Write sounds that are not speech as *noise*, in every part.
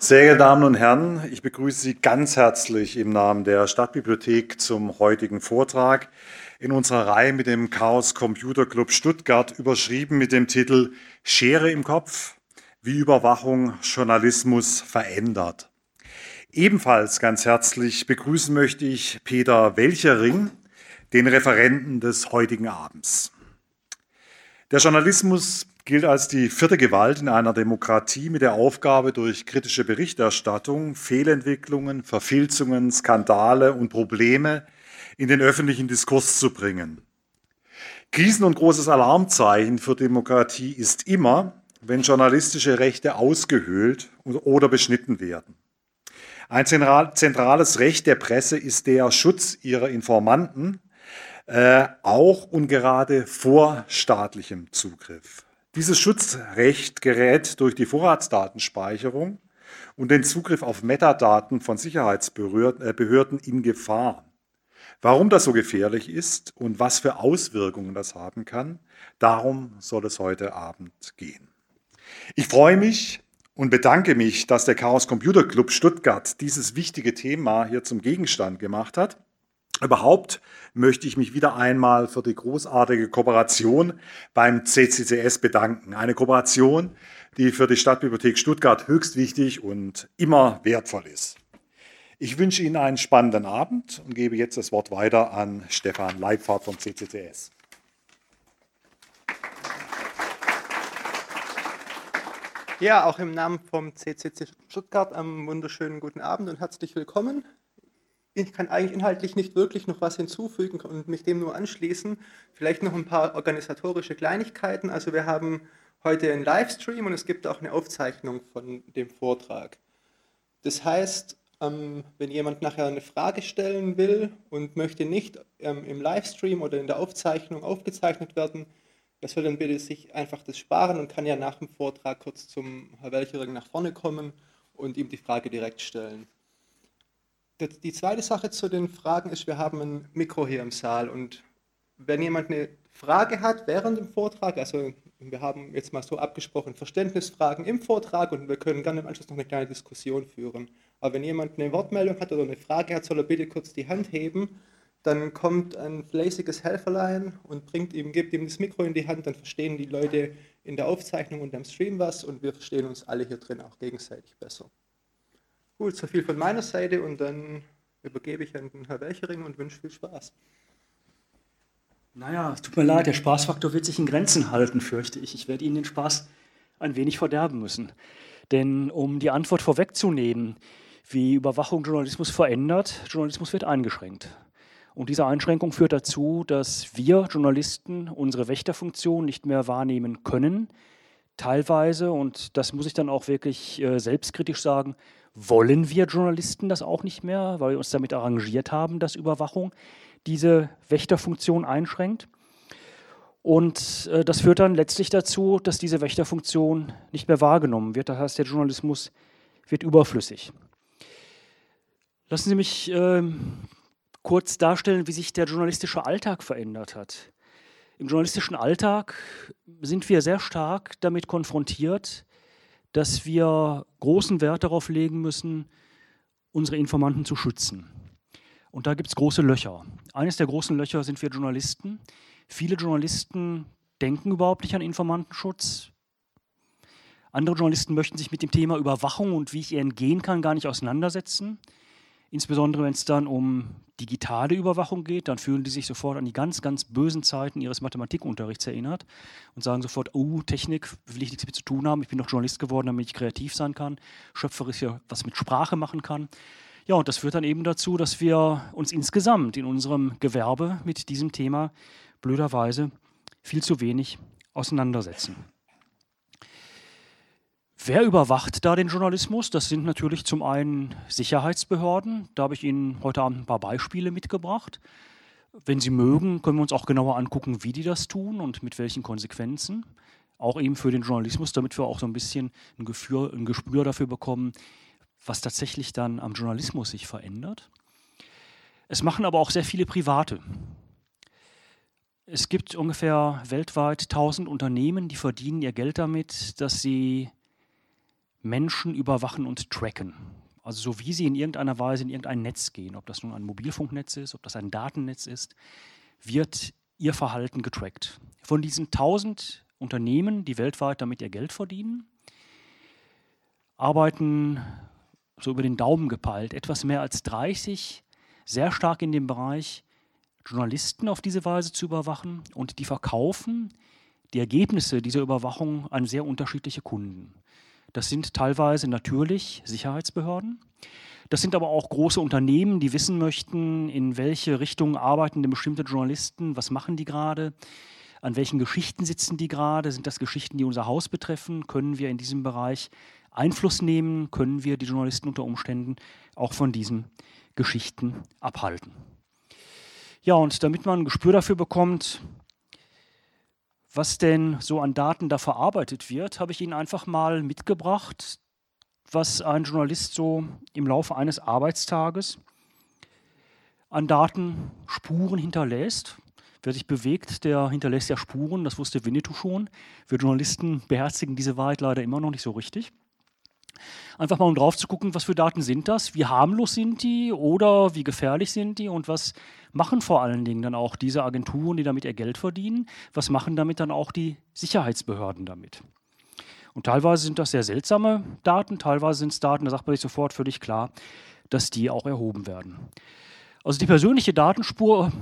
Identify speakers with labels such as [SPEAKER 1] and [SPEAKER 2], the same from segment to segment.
[SPEAKER 1] Sehr geehrte Damen und Herren, ich begrüße Sie ganz herzlich im Namen der Stadtbibliothek zum heutigen Vortrag in unserer Reihe mit dem Chaos Computer Club Stuttgart, überschrieben mit dem Titel Schere im Kopf, wie Überwachung Journalismus verändert. Ebenfalls ganz herzlich begrüßen möchte ich Peter Welchering, den Referenten des heutigen Abends. Der Journalismus gilt als die vierte Gewalt in einer Demokratie mit der Aufgabe, durch kritische Berichterstattung Fehlentwicklungen, Verfilzungen, Skandale und Probleme in den öffentlichen Diskurs zu bringen. Krisen und großes Alarmzeichen für Demokratie ist immer, wenn journalistische Rechte ausgehöhlt oder beschnitten werden. Ein zentrales Recht der Presse ist der Schutz ihrer Informanten, äh, auch und gerade vor staatlichem Zugriff. Dieses Schutzrecht gerät durch die Vorratsdatenspeicherung und den Zugriff auf Metadaten von Sicherheitsbehörden in Gefahr. Warum das so gefährlich ist und was für Auswirkungen das haben kann, darum soll es heute Abend gehen. Ich freue mich und bedanke mich, dass der Chaos Computer Club Stuttgart dieses wichtige Thema hier zum Gegenstand gemacht hat. Überhaupt möchte ich mich wieder einmal für die großartige Kooperation beim CCCS bedanken. Eine Kooperation, die für die Stadtbibliothek Stuttgart höchst wichtig und immer wertvoll ist. Ich wünsche Ihnen einen spannenden Abend und gebe jetzt das Wort weiter an Stefan Leibfahrt vom CCCS.
[SPEAKER 2] Ja, auch im Namen vom CCC Stuttgart einen wunderschönen guten Abend und herzlich willkommen ich kann eigentlich inhaltlich nicht wirklich noch was hinzufügen und mich dem nur anschließen. Vielleicht noch ein paar organisatorische Kleinigkeiten. Also wir haben heute einen Livestream und es gibt auch eine Aufzeichnung von dem Vortrag. Das heißt, ähm, wenn jemand nachher eine Frage stellen will und möchte nicht ähm, im Livestream oder in der Aufzeichnung aufgezeichnet werden, das soll dann bitte sich einfach das sparen und kann ja nach dem Vortrag kurz zum Herr Welchering nach vorne kommen und ihm die Frage direkt stellen. Die zweite Sache zu den Fragen ist, wir haben ein Mikro hier im Saal und wenn jemand eine Frage hat während dem Vortrag, also wir haben jetzt mal so abgesprochen, Verständnisfragen im Vortrag und wir können gerne im Anschluss noch eine kleine Diskussion führen. Aber wenn jemand eine Wortmeldung hat oder eine Frage hat, soll er bitte kurz die Hand heben. Dann kommt ein fleißiges Helferlein und bringt ihm, gibt ihm das Mikro in die Hand, dann verstehen die Leute in der Aufzeichnung und am Stream was und wir verstehen uns alle hier drin auch gegenseitig besser. Gut, so viel von meiner Seite und dann übergebe ich an den Herrn Welchering und wünsche viel Spaß.
[SPEAKER 3] Naja, es tut mir leid, der Spaßfaktor wird sich in Grenzen halten, fürchte ich. Ich werde Ihnen den Spaß ein wenig verderben müssen. Denn um die Antwort vorwegzunehmen, wie Überwachung Journalismus verändert, Journalismus wird eingeschränkt. Und diese Einschränkung führt dazu, dass wir Journalisten unsere Wächterfunktion nicht mehr wahrnehmen können. Teilweise, und das muss ich dann auch wirklich äh, selbstkritisch sagen, wollen wir Journalisten das auch nicht mehr, weil wir uns damit arrangiert haben, dass Überwachung diese Wächterfunktion einschränkt. Und äh, das führt dann letztlich dazu, dass diese Wächterfunktion nicht mehr wahrgenommen wird. Das heißt, der Journalismus wird überflüssig. Lassen Sie mich äh, kurz darstellen, wie sich der journalistische Alltag verändert hat. Im journalistischen Alltag sind wir sehr stark damit konfrontiert, dass wir großen Wert darauf legen müssen, unsere Informanten zu schützen. Und da gibt es große Löcher. Eines der großen Löcher sind wir Journalisten. Viele Journalisten denken überhaupt nicht an Informantenschutz. Andere Journalisten möchten sich mit dem Thema Überwachung und wie ich ihr entgehen kann, gar nicht auseinandersetzen. Insbesondere wenn es dann um digitale Überwachung geht, dann fühlen die sich sofort an die ganz, ganz bösen Zeiten ihres Mathematikunterrichts erinnert und sagen sofort, oh, Technik will ich nichts mit zu tun haben, ich bin doch Journalist geworden, damit ich kreativ sein kann, schöpferisch was mit Sprache machen kann. Ja, und das führt dann eben dazu, dass wir uns insgesamt in unserem Gewerbe mit diesem Thema blöderweise viel zu wenig auseinandersetzen. Wer überwacht da den Journalismus? Das sind natürlich zum einen Sicherheitsbehörden. Da habe ich Ihnen heute Abend ein paar Beispiele mitgebracht. Wenn Sie mögen, können wir uns auch genauer angucken, wie die das tun und mit welchen Konsequenzen. Auch eben für den Journalismus, damit wir auch so ein bisschen ein, Gefühl, ein Gespür dafür bekommen, was tatsächlich dann am Journalismus sich verändert. Es machen aber auch sehr viele Private. Es gibt ungefähr weltweit 1000 Unternehmen, die verdienen ihr Geld damit, dass sie Menschen überwachen und tracken. Also so wie sie in irgendeiner Weise in irgendein Netz gehen, ob das nun ein Mobilfunknetz ist, ob das ein Datennetz ist, wird ihr Verhalten getrackt. Von diesen 1000 Unternehmen, die weltweit damit ihr Geld verdienen, arbeiten so über den Daumen gepeilt etwas mehr als 30 sehr stark in dem Bereich, Journalisten auf diese Weise zu überwachen und die verkaufen die Ergebnisse dieser Überwachung an sehr unterschiedliche Kunden. Das sind teilweise natürlich Sicherheitsbehörden. Das sind aber auch große Unternehmen, die wissen möchten, in welche Richtung arbeiten denn bestimmte Journalisten, was machen die gerade, an welchen Geschichten sitzen die gerade, sind das Geschichten, die unser Haus betreffen, können wir in diesem Bereich Einfluss nehmen, können wir die Journalisten unter Umständen auch von diesen Geschichten abhalten. Ja, und damit man ein Gespür dafür bekommt, was denn so an Daten da verarbeitet wird, habe ich Ihnen einfach mal mitgebracht, was ein Journalist so im Laufe eines Arbeitstages an Datenspuren hinterlässt. Wer sich bewegt, der hinterlässt ja Spuren, das wusste Winnetou schon. Wir Journalisten beherzigen diese Wahrheit leider immer noch nicht so richtig. Einfach mal um drauf zu gucken, was für Daten sind das, wie harmlos sind die oder wie gefährlich sind die und was machen vor allen Dingen dann auch diese Agenturen, die damit ihr Geld verdienen, was machen damit dann auch die Sicherheitsbehörden damit. Und teilweise sind das sehr seltsame Daten, teilweise sind es Daten, da sagt man sich sofort völlig klar, dass die auch erhoben werden. Also die persönliche Datenspur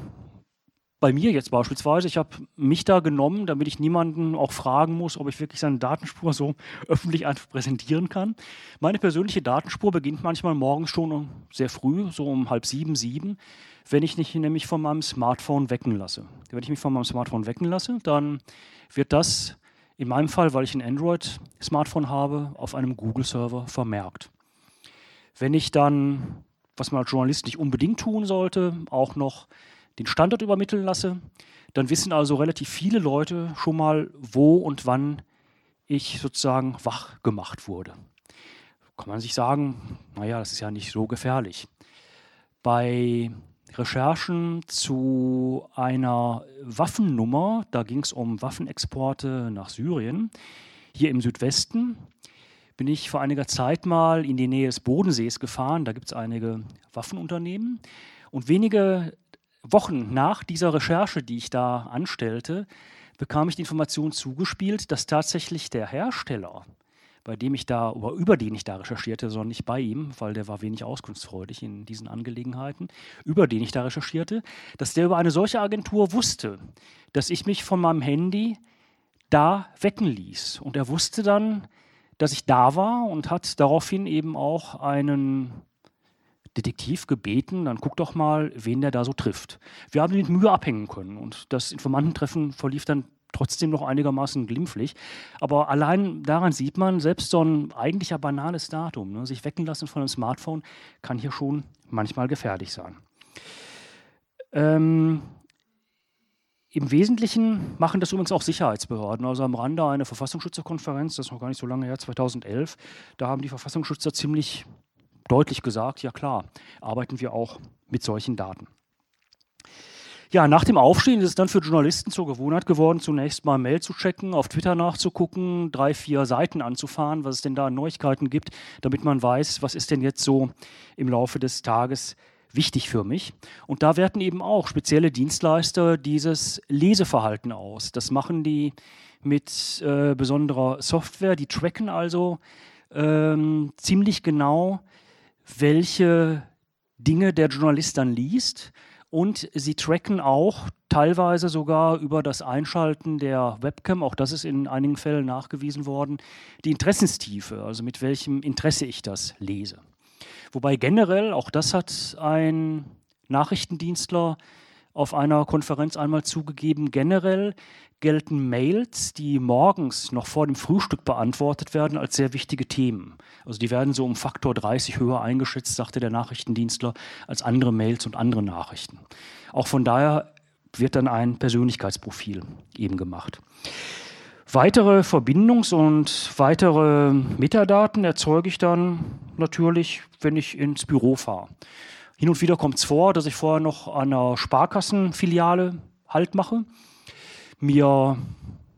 [SPEAKER 3] bei mir jetzt beispielsweise, ich habe mich da genommen, damit ich niemanden auch fragen muss, ob ich wirklich seine Datenspur so *laughs* öffentlich einfach präsentieren kann. Meine persönliche Datenspur beginnt manchmal morgens schon sehr früh, so um halb sieben, sieben, wenn ich mich nämlich von meinem Smartphone wecken lasse. Wenn ich mich von meinem Smartphone wecken lasse, dann wird das in meinem Fall, weil ich ein Android-Smartphone habe, auf einem Google-Server vermerkt. Wenn ich dann, was man als Journalist nicht unbedingt tun sollte, auch noch den Standort übermitteln lasse, dann wissen also relativ viele Leute schon mal, wo und wann ich sozusagen wach gemacht wurde. Kann man sich sagen, naja, das ist ja nicht so gefährlich. Bei Recherchen zu einer Waffennummer, da ging es um Waffenexporte nach Syrien, hier im Südwesten, bin ich vor einiger Zeit mal in die Nähe des Bodensees gefahren. Da gibt es einige Waffenunternehmen. Und wenige Wochen nach dieser Recherche, die ich da anstellte, bekam ich die Information zugespielt, dass tatsächlich der Hersteller, bei dem ich da, über den ich da recherchierte, sondern nicht bei ihm, weil der war wenig auskunftsfreudig in diesen Angelegenheiten, über den ich da recherchierte, dass der über eine solche Agentur wusste, dass ich mich von meinem Handy da wecken ließ. Und er wusste dann, dass ich da war und hat daraufhin eben auch einen Detektiv gebeten, dann guck doch mal, wen der da so trifft. Wir haben ihn mit Mühe abhängen können und das Informantentreffen verlief dann trotzdem noch einigermaßen glimpflich. Aber allein daran sieht man, selbst so ein eigentlich ja banales Datum, ne, sich wecken lassen von einem Smartphone, kann hier schon manchmal gefährlich sein. Ähm, Im Wesentlichen machen das übrigens auch Sicherheitsbehörden. Also am Rande eine Verfassungsschützerkonferenz, das ist noch gar nicht so lange her, 2011, da haben die Verfassungsschützer ziemlich deutlich gesagt, ja klar, arbeiten wir auch mit solchen Daten. Ja, nach dem Aufstehen ist es dann für Journalisten zur Gewohnheit geworden, zunächst mal Mail zu checken, auf Twitter nachzugucken, drei, vier Seiten anzufahren, was es denn da an Neuigkeiten gibt, damit man weiß, was ist denn jetzt so im Laufe des Tages wichtig für mich. Und da werten eben auch spezielle Dienstleister dieses Leseverhalten aus. Das machen die mit äh, besonderer Software, die tracken also ähm, ziemlich genau, welche Dinge der Journalist dann liest. Und sie tracken auch teilweise sogar über das Einschalten der Webcam, auch das ist in einigen Fällen nachgewiesen worden, die Interessenstiefe, also mit welchem Interesse ich das lese. Wobei generell, auch das hat ein Nachrichtendienstler auf einer Konferenz einmal zugegeben, generell gelten Mails, die morgens noch vor dem Frühstück beantwortet werden, als sehr wichtige Themen. Also die werden so um Faktor 30 höher eingeschätzt, sagte der Nachrichtendienstler, als andere Mails und andere Nachrichten. Auch von daher wird dann ein Persönlichkeitsprofil eben gemacht. Weitere Verbindungs- und weitere Metadaten erzeuge ich dann natürlich, wenn ich ins Büro fahre. Hin und wieder kommt es vor, dass ich vorher noch an einer Sparkassenfiliale Halt mache mir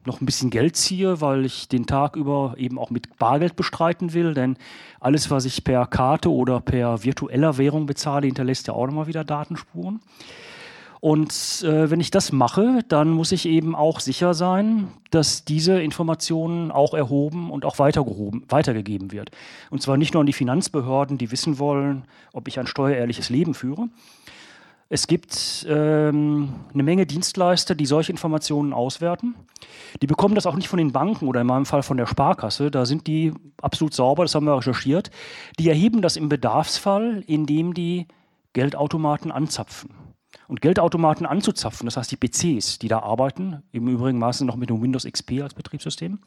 [SPEAKER 3] noch ein bisschen Geld ziehe, weil ich den Tag über eben auch mit Bargeld bestreiten will, denn alles, was ich per Karte oder per virtueller Währung bezahle, hinterlässt ja auch nochmal wieder Datenspuren. Und äh, wenn ich das mache, dann muss ich eben auch sicher sein, dass diese Informationen auch erhoben und auch weitergegeben wird. Und zwar nicht nur an die Finanzbehörden, die wissen wollen, ob ich ein steuerehrliches Leben führe. Es gibt ähm, eine Menge Dienstleister, die solche Informationen auswerten. Die bekommen das auch nicht von den Banken oder in meinem Fall von der Sparkasse. Da sind die absolut sauber, das haben wir recherchiert. Die erheben das im Bedarfsfall, indem die Geldautomaten anzapfen und Geldautomaten anzuzapfen, das heißt die PCs, die da arbeiten, im Übrigen meistens noch mit dem Windows XP als Betriebssystem,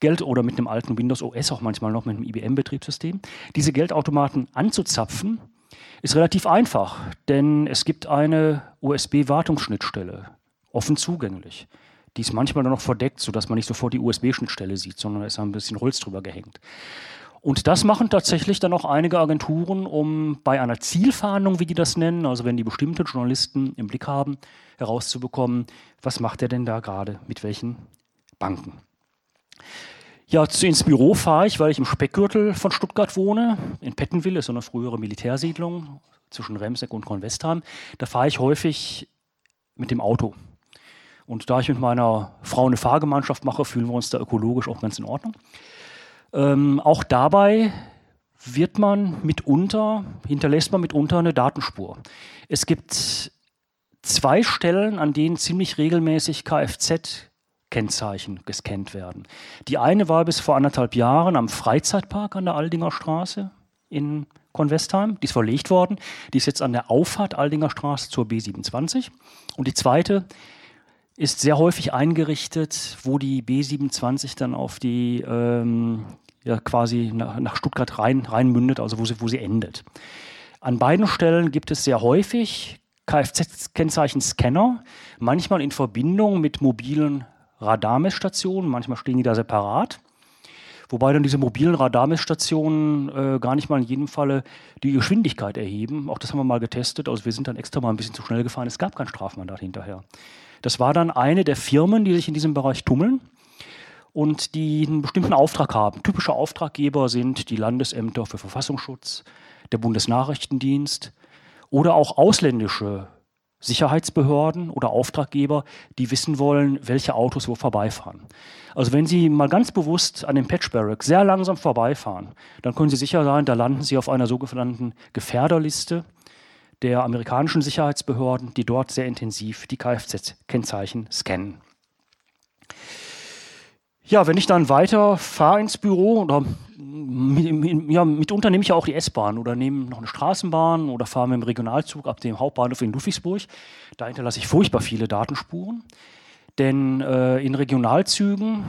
[SPEAKER 3] Geld oder mit einem alten Windows OS auch manchmal noch mit einem IBM-Betriebssystem, diese Geldautomaten anzuzapfen, ist relativ einfach, denn es gibt eine USB-Wartungsschnittstelle, offen zugänglich. Die ist manchmal noch verdeckt, sodass man nicht sofort die USB-Schnittstelle sieht, sondern da ist ein bisschen Holz drüber gehängt. Und das machen tatsächlich dann auch einige Agenturen, um bei einer Zielfahndung, wie die das nennen, also wenn die bestimmte Journalisten im Blick haben, herauszubekommen, was macht er denn da gerade mit welchen Banken. Ja, ins Büro fahre ich, weil ich im Speckgürtel von Stuttgart wohne. In Pettenwil ist so eine frühere Militärsiedlung zwischen Remseck und Kornwestheim. Da fahre ich häufig mit dem Auto. Und da ich mit meiner Frau eine Fahrgemeinschaft mache, fühlen wir uns da ökologisch auch ganz in Ordnung. Ähm, auch dabei wird man mitunter, hinterlässt man mitunter eine Datenspur. Es gibt zwei Stellen, an denen ziemlich regelmäßig Kfz-Kennzeichen gescannt werden. Die eine war bis vor anderthalb Jahren am Freizeitpark an der Aldinger Straße in Convestheim. Die ist verlegt worden. Die ist jetzt an der Auffahrt Aldinger Straße zur B27. Und die zweite ist sehr häufig eingerichtet, wo die B27 dann auf die ähm, ja quasi nach, Stuttgart rein, reinmündet, also wo sie, wo sie endet. An beiden Stellen gibt es sehr häufig Kfz-Kennzeichen-Scanner, manchmal in Verbindung mit mobilen Radarmessstationen, manchmal stehen die da separat. Wobei dann diese mobilen Radarmessstationen äh, gar nicht mal in jedem Falle die Geschwindigkeit erheben. Auch das haben wir mal getestet. Also wir sind dann extra mal ein bisschen zu schnell gefahren. Es gab kein Strafmandat hinterher. Das war dann eine der Firmen, die sich in diesem Bereich tummeln und die einen bestimmten Auftrag haben. Typische Auftraggeber sind die Landesämter für Verfassungsschutz, der Bundesnachrichtendienst oder auch ausländische Sicherheitsbehörden oder Auftraggeber, die wissen wollen, welche Autos wo vorbeifahren. Also wenn Sie mal ganz bewusst an dem Patch Barrack sehr langsam vorbeifahren, dann können Sie sicher sein, da landen Sie auf einer sogenannten Gefährderliste der amerikanischen Sicherheitsbehörden, die dort sehr intensiv die Kfz-Kennzeichen scannen. Ja, wenn ich dann weiter fahre ins Büro oder ja, mitunter nehme ich ja auch die S-Bahn oder nehme noch eine Straßenbahn oder fahre mit dem Regionalzug ab dem Hauptbahnhof in Ludwigsburg. Da hinterlasse ich furchtbar viele Datenspuren. Denn äh, in Regionalzügen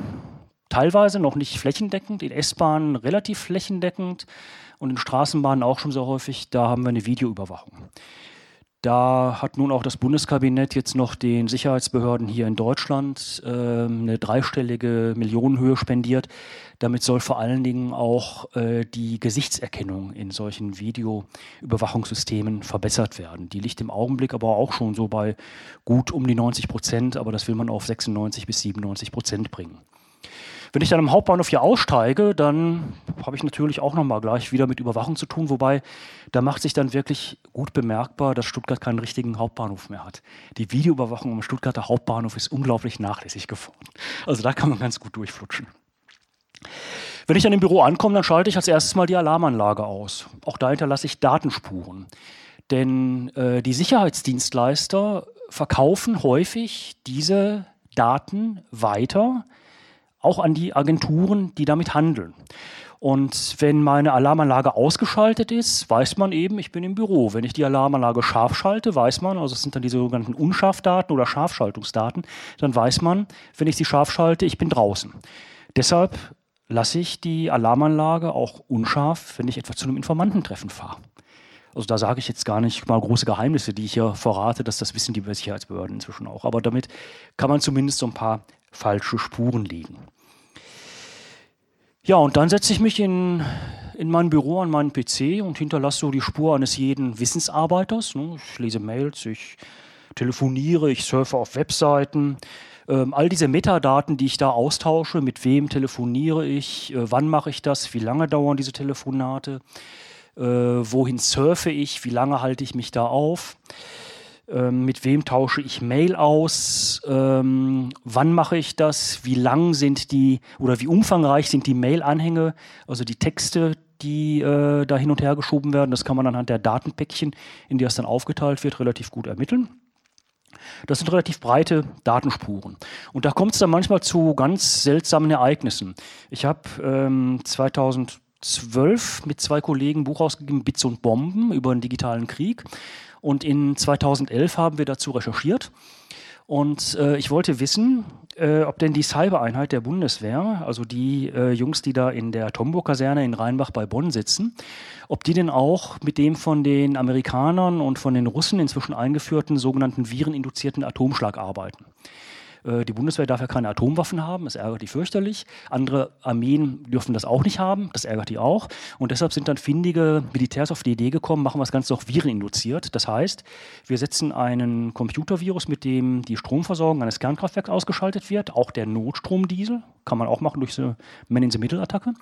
[SPEAKER 3] teilweise noch nicht flächendeckend, in S-Bahnen relativ flächendeckend und in Straßenbahnen auch schon sehr häufig, da haben wir eine Videoüberwachung. Da hat nun auch das Bundeskabinett jetzt noch den Sicherheitsbehörden hier in Deutschland äh, eine dreistellige Millionenhöhe spendiert. Damit soll vor allen Dingen auch äh, die Gesichtserkennung in solchen Videoüberwachungssystemen verbessert werden. Die liegt im Augenblick aber auch schon so bei gut um die 90 Prozent, aber das will man auf 96 bis 97 Prozent bringen. Wenn ich dann am Hauptbahnhof hier aussteige, dann habe ich natürlich auch nochmal gleich wieder mit Überwachung zu tun, wobei da macht sich dann wirklich gut bemerkbar, dass Stuttgart keinen richtigen Hauptbahnhof mehr hat. Die Videoüberwachung am Stuttgarter Hauptbahnhof ist unglaublich nachlässig geworden. Also da kann man ganz gut durchflutschen. Wenn ich dann im Büro ankomme, dann schalte ich als erstes mal die Alarmanlage aus. Auch da hinterlasse ich Datenspuren. Denn äh, die Sicherheitsdienstleister verkaufen häufig diese Daten weiter auch an die Agenturen, die damit handeln. Und wenn meine Alarmanlage ausgeschaltet ist, weiß man eben, ich bin im Büro. Wenn ich die Alarmanlage scharf schalte, weiß man, also es sind dann die sogenannten Unscharfdaten oder Scharfschaltungsdaten, dann weiß man, wenn ich sie scharf schalte, ich bin draußen. Deshalb lasse ich die Alarmanlage auch unscharf, wenn ich etwa zu einem Informantentreffen fahre. Also da sage ich jetzt gar nicht mal große Geheimnisse, die ich hier verrate, dass das wissen die Sicherheitsbehörden inzwischen auch. Aber damit kann man zumindest so ein paar falsche Spuren legen. Ja, und dann setze ich mich in, in mein Büro an meinen PC und hinterlasse so die Spur eines jeden Wissensarbeiters. Ne? Ich lese Mails, ich telefoniere, ich surfe auf Webseiten. Ähm, all diese Metadaten, die ich da austausche, mit wem telefoniere ich, äh, wann mache ich das, wie lange dauern diese Telefonate, äh, wohin surfe ich, wie lange halte ich mich da auf, mit wem tausche ich Mail aus, ähm, wann mache ich das, wie lang sind die oder wie umfangreich sind die Mail-Anhänge, also die Texte, die äh, da hin und her geschoben werden. Das kann man anhand der Datenpäckchen, in die das dann aufgeteilt wird, relativ gut ermitteln. Das sind relativ breite Datenspuren. Und da kommt es dann manchmal zu ganz seltsamen Ereignissen. Ich habe ähm, 2012 mit zwei Kollegen ein Buch ausgegeben, Bits und Bomben über den digitalen Krieg. Und in 2011 haben wir dazu recherchiert. Und äh, ich wollte wissen, äh, ob denn die Cybereinheit der Bundeswehr, also die äh, Jungs, die da in der Tombo-Kaserne in Rheinbach bei Bonn sitzen, ob die denn auch mit dem von den Amerikanern und von den Russen inzwischen eingeführten sogenannten vireninduzierten Atomschlag arbeiten. Äh, die Bundeswehr darf ja keine Atomwaffen haben, das ärgert die fürchterlich. Andere Armeen dürfen das auch nicht haben, das ärgert die auch. Und deshalb sind dann findige Militärs auf die Idee gekommen, machen wir das Ganze doch vireninduziert. Das heißt, wir setzen einen Computervirus, mit dem die Stromversorgung eines Kernkraftwerks ausgeschaltet wird, auch der Notstromdiesel, kann man auch machen durch so Man-in-the-Middle-Attacke.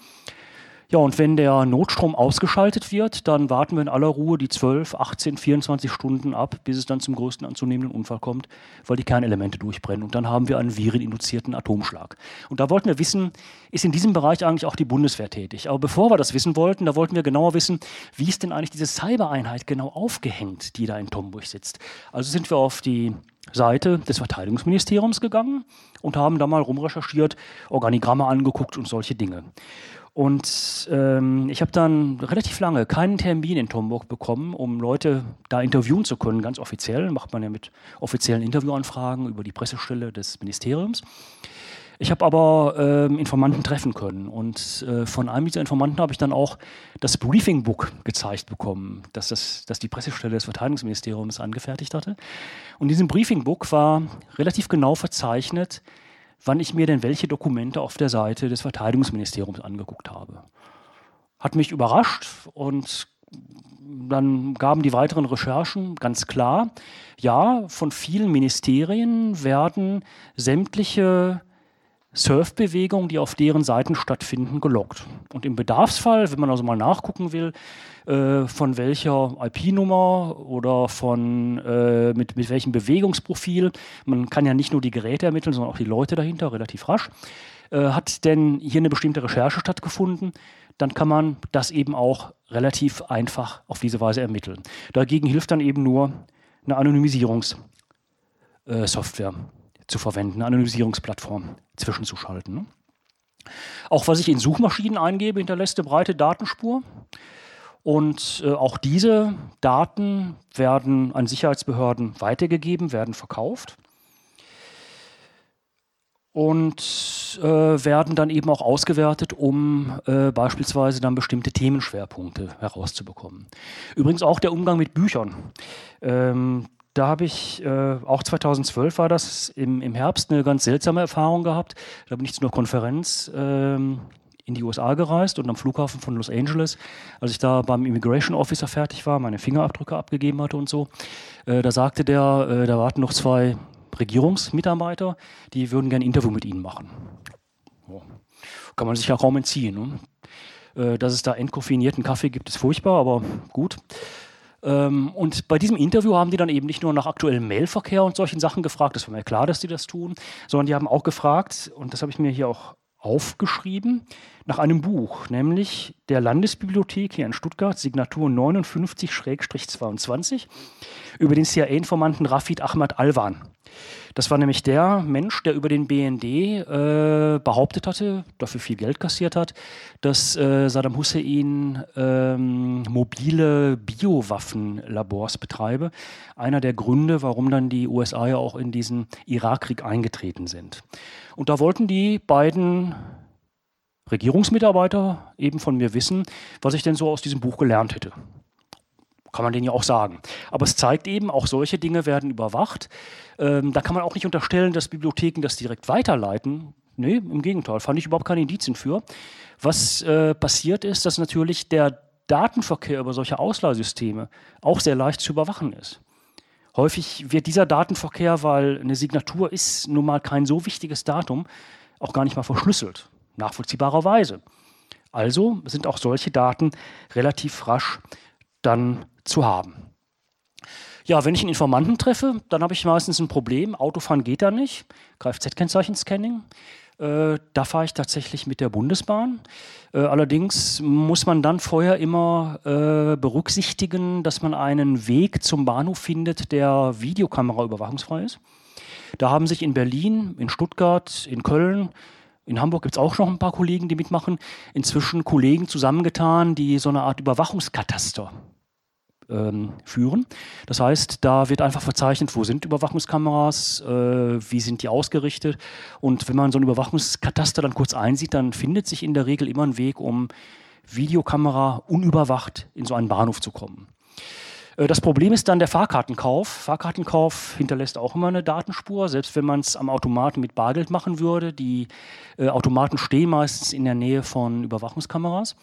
[SPEAKER 3] Ja, und wenn der Notstrom ausgeschaltet wird, dann warten wir in aller Ruhe die 12, 18, 24 Stunden ab, bis es dann zum größten anzunehmenden Unfall kommt, weil die Kernelemente durchbrennen. Und dann haben wir einen vireninduzierten Atomschlag. Und da wollten wir wissen, ist in diesem Bereich eigentlich auch die Bundeswehr tätig? Aber bevor wir das wissen wollten, da wollten wir genauer wissen, wie ist denn eigentlich diese Cybereinheit genau aufgehängt, die da in Tomburg sitzt? Also sind wir auf die Seite des Verteidigungsministeriums gegangen und haben da mal rumrecherchiert, Organigramme angeguckt und solche Dinge. Und ähm, ich habe dann relativ lange keinen Termin in Tomburg bekommen, um Leute da interviewen zu können, ganz offiziell. Macht man ja mit offiziellen Interviewanfragen über die Pressestelle des Ministeriums. Ich habe aber ähm, Informanten treffen können und äh, von einem dieser Informanten habe ich dann auch das Briefing-Book gezeigt bekommen, das, das, das die Pressestelle des Verteidigungsministeriums angefertigt hatte. Und in diesem Briefing-Book war relativ genau verzeichnet, wann ich mir denn welche Dokumente auf der Seite des Verteidigungsministeriums angeguckt habe. Hat mich überrascht und dann gaben die weiteren Recherchen ganz klar, ja, von vielen Ministerien werden sämtliche Surfbewegungen, die auf deren Seiten stattfinden, gelockt. Und im Bedarfsfall, wenn man also mal nachgucken will, äh, von welcher IP-Nummer oder von äh, mit, mit welchem Bewegungsprofil, man kann ja nicht nur die Geräte ermitteln, sondern auch die Leute dahinter relativ rasch, äh, hat denn hier eine bestimmte Recherche stattgefunden, dann kann man das eben auch relativ einfach auf diese Weise ermitteln. Dagegen hilft dann eben nur eine Anonymisierungssoftware zu verwenden, eine Anonymisierungsplattform zwischenzuschalten. Ne? Auch was ich in Suchmaschinen eingebe, hinterlässt eine breite Datenspur. Und äh, auch diese Daten werden an Sicherheitsbehörden weitergegeben, werden verkauft und äh, werden dann eben auch ausgewertet, um äh, beispielsweise dann bestimmte Themenschwerpunkte herauszubekommen. Übrigens auch der Umgang mit Büchern. Ähm, da habe ich, äh, auch 2012 war das, im, im Herbst eine ganz seltsame Erfahrung gehabt. Da bin ich zu einer Konferenz ähm, in die USA gereist und am Flughafen von Los Angeles, als ich da beim Immigration Officer fertig war, meine Fingerabdrücke abgegeben hatte und so, äh, da sagte der, äh, da warten noch zwei Regierungsmitarbeiter, die würden gerne ein Interview mit Ihnen machen. Oh. Kann man sich ja kaum entziehen. Ne? Äh, dass es da entkoffinierten Kaffee gibt, ist furchtbar, aber gut. Ähm, und bei diesem Interview haben die dann eben nicht nur nach aktuellem Mailverkehr und solchen Sachen gefragt, das war mir klar, dass die das tun, sondern die haben auch gefragt, und das habe ich mir hier auch aufgeschrieben, nach einem Buch, nämlich der Landesbibliothek hier in Stuttgart, Signatur 59-22, über den CIA-Informanten Rafid Ahmad Alwan. Das war nämlich der Mensch, der über den BND äh, behauptet hatte, dafür viel Geld kassiert hat, dass äh, Saddam Hussein ähm, mobile Biowaffenlabors betreibe. Einer der Gründe, warum dann die USA ja auch in diesen Irakkrieg eingetreten sind. Und da wollten die beiden Regierungsmitarbeiter eben von mir wissen, was ich denn so aus diesem Buch gelernt hätte. Kann man denen ja auch sagen. Aber es zeigt eben, auch solche Dinge werden überwacht. Ähm, da kann man auch nicht unterstellen, dass Bibliotheken das direkt weiterleiten. Nee, im Gegenteil, fand ich überhaupt keine Indizien für. Was äh, passiert ist, dass natürlich der Datenverkehr über solche Ausleihsysteme auch sehr leicht zu überwachen ist. Häufig wird dieser Datenverkehr, weil eine Signatur ist nun mal kein so wichtiges Datum, auch gar nicht mal verschlüsselt, nachvollziehbarerweise. Also sind auch solche Daten relativ rasch dann zu haben. Ja, wenn ich einen Informanten treffe, dann habe ich meistens ein Problem. Autofahren geht da nicht. Kfz-Kennzeichenscanning. Äh, da fahre ich tatsächlich mit der Bundesbahn. Äh, allerdings muss man dann vorher immer äh, berücksichtigen, dass man einen Weg zum Bahnhof findet, der Videokamera überwachungsfrei ist. Da haben sich in Berlin, in Stuttgart, in Köln, in Hamburg gibt es auch noch ein paar Kollegen, die mitmachen, inzwischen Kollegen zusammengetan, die so eine Art Überwachungskataster ähm, führen. Das heißt, da wird einfach verzeichnet, wo sind Überwachungskameras, äh, wie sind die ausgerichtet. Und wenn man so ein Überwachungskataster dann kurz einsieht, dann findet sich in der Regel immer ein Weg, um Videokamera unüberwacht in so einen Bahnhof zu kommen. Äh, das Problem ist dann der Fahrkartenkauf. Fahrkartenkauf hinterlässt auch immer eine Datenspur, selbst wenn man es am Automaten mit Bargeld machen würde. Die äh, Automaten stehen meistens in der Nähe von Überwachungskameras.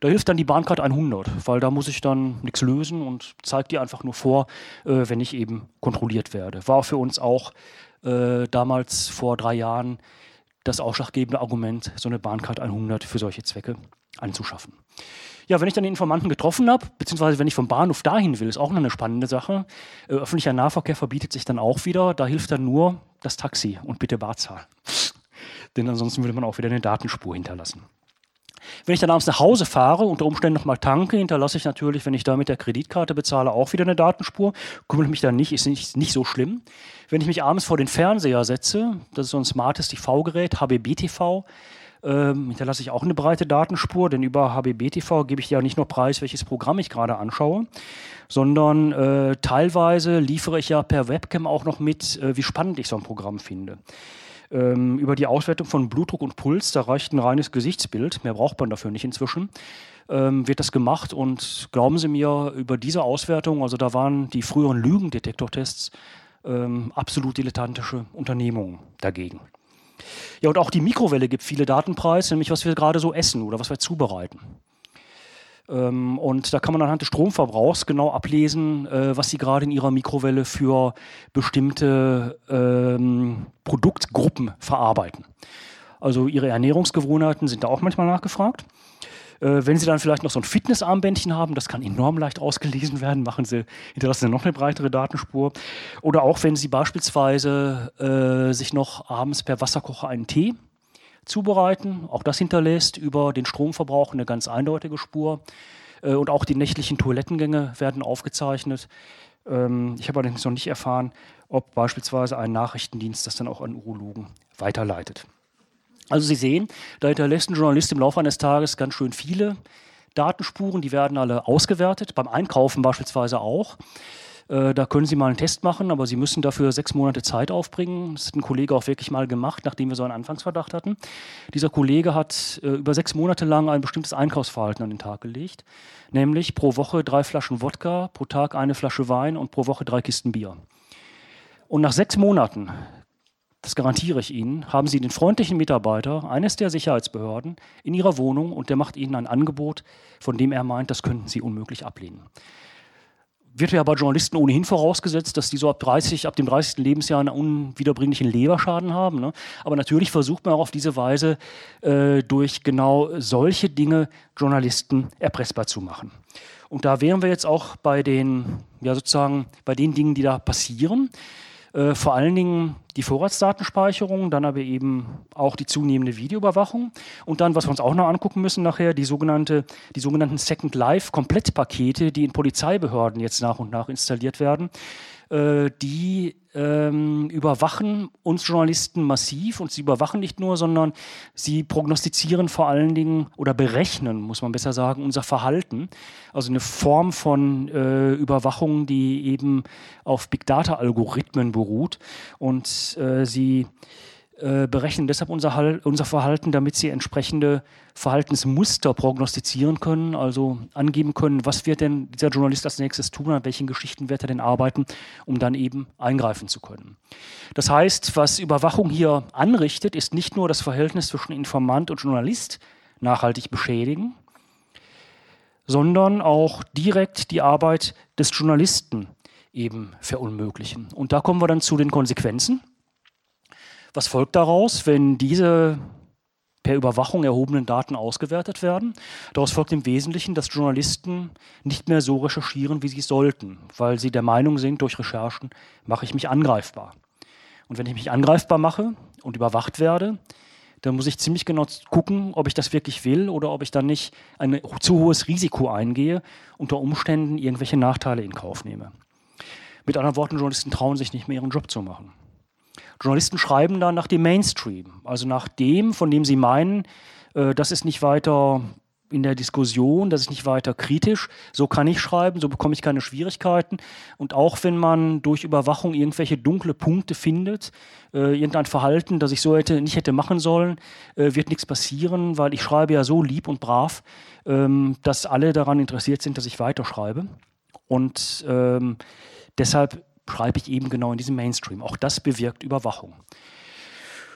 [SPEAKER 3] Da hilft dann die Bahncard 100, weil da muss ich dann nichts lösen und zeigt die einfach nur vor, äh, wenn ich eben kontrolliert werde. War für uns auch äh, damals vor drei Jahren das ausschlaggebende Argument, so eine Bahncard 100 für solche Zwecke anzuschaffen. Ja, wenn ich dann den Informanten getroffen habe, beziehungsweise wenn ich vom Bahnhof dahin will, ist auch noch eine spannende Sache. Äh, öffentlicher Nahverkehr verbietet sich dann auch wieder. Da hilft dann nur das Taxi und bitte Barzahl. *laughs* Denn ansonsten würde man auch wieder eine Datenspur hinterlassen. Wenn ich dann abends nach Hause fahre, unter Umständen nochmal tanke, hinterlasse ich natürlich, wenn ich da mit der Kreditkarte bezahle, auch wieder eine Datenspur. Kümmere mich dann nicht, ist nicht, nicht so schlimm. Wenn ich mich abends vor den Fernseher setze, das ist so ein smartes TV-Gerät, HBB-TV, ähm, hinterlasse ich auch eine breite Datenspur, denn über HBB-TV gebe ich ja nicht nur preis, welches Programm ich gerade anschaue, sondern äh, teilweise liefere ich ja per Webcam auch noch mit, äh, wie spannend ich so ein Programm finde. Ähm, über die Auswertung von Blutdruck und Puls, da reicht ein reines Gesichtsbild, mehr braucht man dafür nicht inzwischen, ähm, wird das gemacht. Und glauben Sie mir, über diese Auswertung, also da waren die früheren Lügendetektortests ähm, absolut dilettantische Unternehmungen dagegen. Ja, und auch die Mikrowelle gibt viele Datenpreise, nämlich was wir gerade so essen oder was wir zubereiten. Ähm, und da kann man anhand des Stromverbrauchs genau ablesen, äh, was Sie gerade in Ihrer Mikrowelle für bestimmte ähm, Produktgruppen verarbeiten. Also Ihre Ernährungsgewohnheiten sind da auch manchmal nachgefragt. Äh, wenn Sie dann vielleicht noch so ein Fitnessarmbändchen haben, das kann enorm leicht ausgelesen werden, machen Sie, hinterlassen Sie noch eine breitere Datenspur. Oder auch wenn Sie beispielsweise äh, sich noch abends per Wasserkocher einen Tee zubereiten. Auch das hinterlässt über den Stromverbrauch eine ganz eindeutige Spur. Äh, und auch die nächtlichen Toilettengänge werden aufgezeichnet. Ähm, ich habe allerdings noch nicht erfahren, ob beispielsweise ein Nachrichtendienst das dann auch an Urologen weiterleitet. Also Sie sehen, da hinterlässt ein Journalist im Laufe eines Tages ganz schön viele Datenspuren, die werden alle ausgewertet, beim Einkaufen beispielsweise auch. Äh, da können Sie mal einen Test machen, aber Sie müssen dafür sechs Monate Zeit aufbringen. Das hat ein Kollege auch wirklich mal gemacht, nachdem wir so einen Anfangsverdacht hatten. Dieser Kollege hat äh, über sechs Monate lang ein bestimmtes Einkaufsverhalten an den Tag gelegt, nämlich pro Woche drei Flaschen Wodka, pro Tag eine Flasche Wein und pro Woche drei Kisten Bier. Und nach sechs Monaten, das garantiere ich Ihnen, haben Sie den freundlichen Mitarbeiter eines der Sicherheitsbehörden in Ihrer Wohnung und der macht Ihnen ein Angebot, von dem er meint, das könnten Sie unmöglich ablehnen wird ja bei Journalisten ohnehin vorausgesetzt, dass die so ab 30, ab dem 30. Lebensjahr einen unwiederbringlichen Leberschaden haben. Ne? Aber natürlich versucht man auch auf diese Weise äh, durch genau solche Dinge Journalisten erpressbar zu machen. Und da wären wir jetzt auch bei den, ja sozusagen, bei den Dingen, die da passieren. Äh, vor allen Dingen die Vorratsdatenspeicherung, dann aber eben auch die zunehmende Videoüberwachung und dann, was wir uns auch noch angucken müssen nachher, die, sogenannte, die sogenannten Second Life Komplettpakete, die in Polizeibehörden jetzt nach und nach installiert werden. Äh, die ähm, überwachen uns Journalisten massiv und sie überwachen nicht nur, sondern sie prognostizieren vor allen Dingen oder berechnen, muss man besser sagen, unser Verhalten. Also eine Form von äh, Überwachung, die eben auf Big Data Algorithmen beruht und äh, sie äh, berechnen deshalb unser, unser Verhalten, damit sie entsprechende Verhaltensmuster prognostizieren können, also angeben können, was wird denn dieser Journalist als nächstes tun, an welchen Geschichten wird er denn arbeiten, um dann eben eingreifen zu können. Das heißt, was Überwachung hier anrichtet, ist nicht nur das Verhältnis zwischen Informant und Journalist nachhaltig beschädigen, sondern auch direkt die Arbeit des Journalisten eben verunmöglichen. Und da kommen wir dann zu den Konsequenzen. Was folgt daraus, wenn diese per Überwachung erhobenen Daten ausgewertet werden. Daraus folgt im Wesentlichen, dass Journalisten nicht mehr so recherchieren, wie sie sollten, weil sie der Meinung sind, durch Recherchen mache ich mich angreifbar. Und wenn ich mich angreifbar mache und überwacht werde, dann muss ich ziemlich genau gucken, ob ich das wirklich will oder ob ich dann nicht ein zu hohes Risiko eingehe, unter Umständen irgendwelche Nachteile in Kauf nehme. Mit anderen Worten, Journalisten trauen sich nicht mehr, ihren Job zu machen. Journalisten schreiben dann nach dem Mainstream, also nach dem, von dem sie meinen, äh, das ist nicht weiter in der Diskussion, das ist nicht weiter kritisch. So kann ich schreiben, so bekomme ich keine Schwierigkeiten. Und auch wenn man durch Überwachung irgendwelche dunkle Punkte findet, äh, irgendein Verhalten, das ich so hätte, nicht hätte machen sollen, äh, wird nichts passieren, weil ich schreibe ja so lieb und brav, ähm, dass alle daran interessiert sind, dass ich weiterschreibe. Und ähm, deshalb schreibe ich eben genau in diesem Mainstream. Auch das bewirkt Überwachung.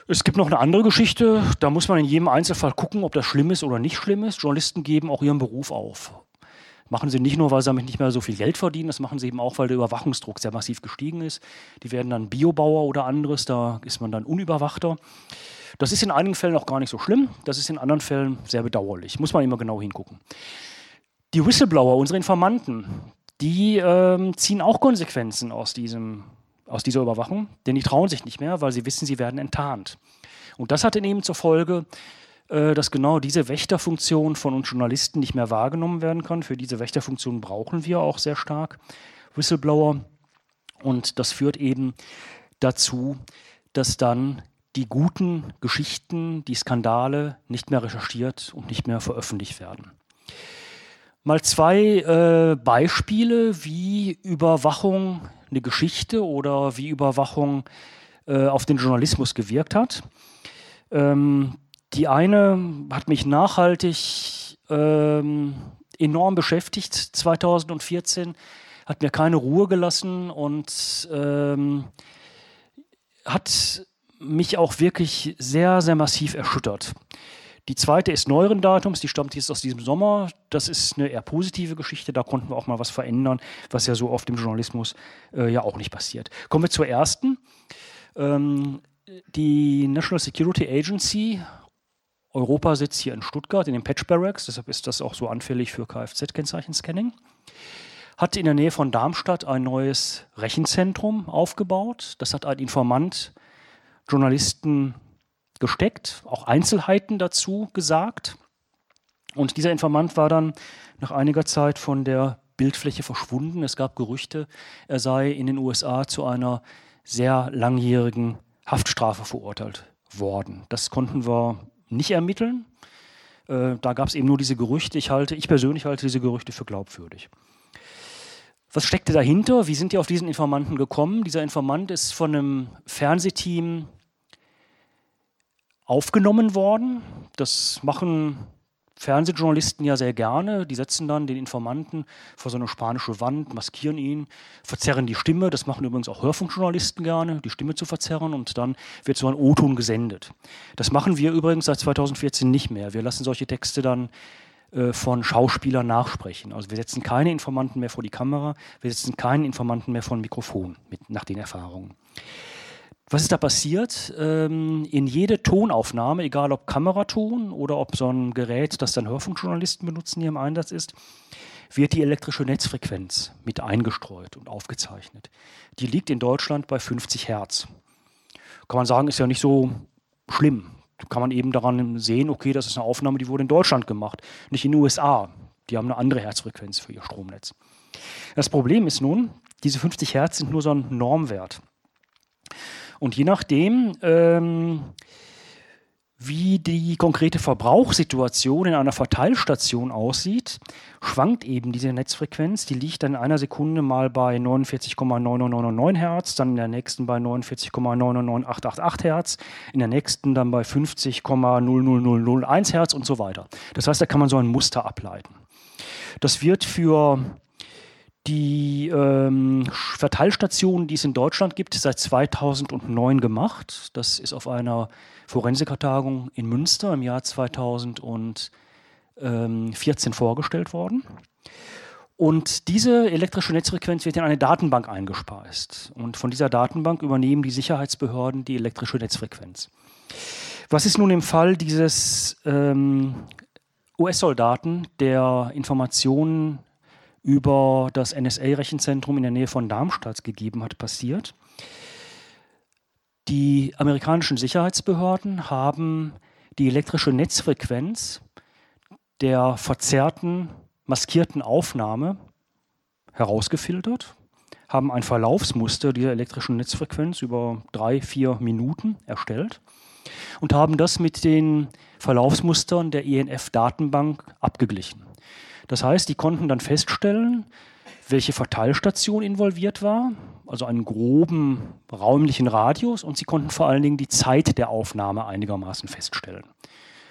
[SPEAKER 3] Es gibt noch eine andere Geschichte, da muss man in jedem Einzelfall gucken, ob das schlimm ist oder nicht schlimm ist. Journalisten geben auch ihren Beruf auf. Machen sie nicht nur, weil sie damit nicht mehr so viel Geld verdienen, das machen sie eben auch, weil der Überwachungsdruck sehr massiv gestiegen ist. Die werden dann Biobauer oder anderes, da ist man dann unüberwachter. Das ist in einigen Fällen auch gar nicht so schlimm, das ist in anderen Fällen sehr bedauerlich. Muss man immer genau hingucken. Die Whistleblower, unsere Informanten, die ähm, ziehen auch Konsequenzen aus, diesem, aus dieser Überwachung, denn die trauen sich nicht mehr, weil sie wissen, sie werden enttarnt. Und das hat in eben zur Folge, äh, dass genau diese Wächterfunktion von uns Journalisten nicht mehr wahrgenommen werden kann. Für diese Wächterfunktion brauchen wir auch sehr stark Whistleblower. Und das führt eben dazu, dass dann die guten Geschichten, die Skandale nicht mehr recherchiert und nicht mehr veröffentlicht werden mal zwei äh, Beispiele, wie Überwachung eine Geschichte oder wie Überwachung äh, auf den Journalismus gewirkt hat. Ähm, die eine hat mich nachhaltig ähm, enorm beschäftigt 2014, hat mir keine Ruhe gelassen und ähm, hat mich auch wirklich sehr, sehr massiv erschüttert. Die zweite ist neueren Datums, die stammt jetzt aus diesem Sommer. Das ist eine eher positive Geschichte, da konnten wir auch mal was verändern, was ja so oft im Journalismus äh, ja auch nicht passiert. Kommen wir zur ersten. Ähm, die National Security Agency, Europa sitzt hier in Stuttgart in den Patch Barracks, deshalb ist das auch so anfällig für Kfz-Kennzeichenscanning, hat in der Nähe von Darmstadt ein neues Rechenzentrum aufgebaut. Das hat ein Informant Journalisten gesteckt, auch Einzelheiten dazu gesagt. Und dieser Informant war dann nach einiger Zeit von der Bildfläche verschwunden. Es gab Gerüchte, er sei in den USA zu einer sehr langjährigen Haftstrafe verurteilt worden. Das konnten wir nicht ermitteln. Äh, da gab es eben nur diese Gerüchte. Ich, halte, ich persönlich halte diese Gerüchte für glaubwürdig. Was steckte dahinter? Wie sind die auf diesen Informanten gekommen? Dieser Informant ist von einem Fernsehteam aufgenommen worden. Das machen Fernsehjournalisten ja sehr gerne. Die setzen dann den Informanten vor so eine spanische Wand, maskieren ihn, verzerren die Stimme. Das machen übrigens auch Hörfunkjournalisten gerne, die Stimme zu verzerren und dann wird so ein O-Ton gesendet. Das machen wir übrigens seit 2014 nicht mehr. Wir lassen solche Texte dann äh, von Schauspielern nachsprechen. Also wir setzen keine Informanten mehr vor die Kamera, wir setzen keinen Informanten mehr vor ein Mikrofon mit, nach den Erfahrungen. Was ist da passiert? Ähm, in jede Tonaufnahme, egal ob Kameraton oder ob so ein Gerät, das dann Hörfunkjournalisten benutzen, hier im Einsatz ist, wird die elektrische Netzfrequenz mit eingestreut und aufgezeichnet. Die liegt in Deutschland bei 50 Hertz. Kann man sagen, ist ja nicht so schlimm. Kann man eben daran sehen, okay, das ist eine Aufnahme, die wurde in Deutschland gemacht, nicht in den USA. Die haben eine andere Herzfrequenz für ihr Stromnetz. Das Problem ist nun, diese 50 Hertz sind nur so ein Normwert. Und je nachdem, ähm, wie die konkrete Verbrauchssituation in einer Verteilstation aussieht, schwankt eben diese Netzfrequenz. Die liegt dann in einer Sekunde mal bei 49,9999 Hertz, dann in der nächsten bei 49,998888 Hertz, in der nächsten dann bei 50,00001 Hertz und so weiter. Das heißt, da kann man so ein Muster ableiten. Das wird für die ähm, Verteilstation, die es in Deutschland gibt, seit 2009 gemacht. Das ist auf einer Forensikertagung in Münster im Jahr 2014 vorgestellt worden. Und diese elektrische Netzfrequenz wird in eine Datenbank eingespeist. Und von dieser Datenbank übernehmen die Sicherheitsbehörden die elektrische Netzfrequenz. Was ist nun im Fall dieses ähm, US-Soldaten, der Informationen über das NSA-Rechenzentrum in der Nähe von Darmstadt gegeben hat, passiert? Die amerikanischen Sicherheitsbehörden haben die elektrische Netzfrequenz der verzerrten, maskierten Aufnahme herausgefiltert, haben ein Verlaufsmuster dieser elektrischen Netzfrequenz über drei, vier Minuten erstellt und haben das mit den Verlaufsmustern der INF-Datenbank e abgeglichen. Das heißt, die konnten dann feststellen, welche Verteilstation involviert war, also einen groben räumlichen Radius und sie konnten vor allen Dingen die Zeit der Aufnahme einigermaßen feststellen,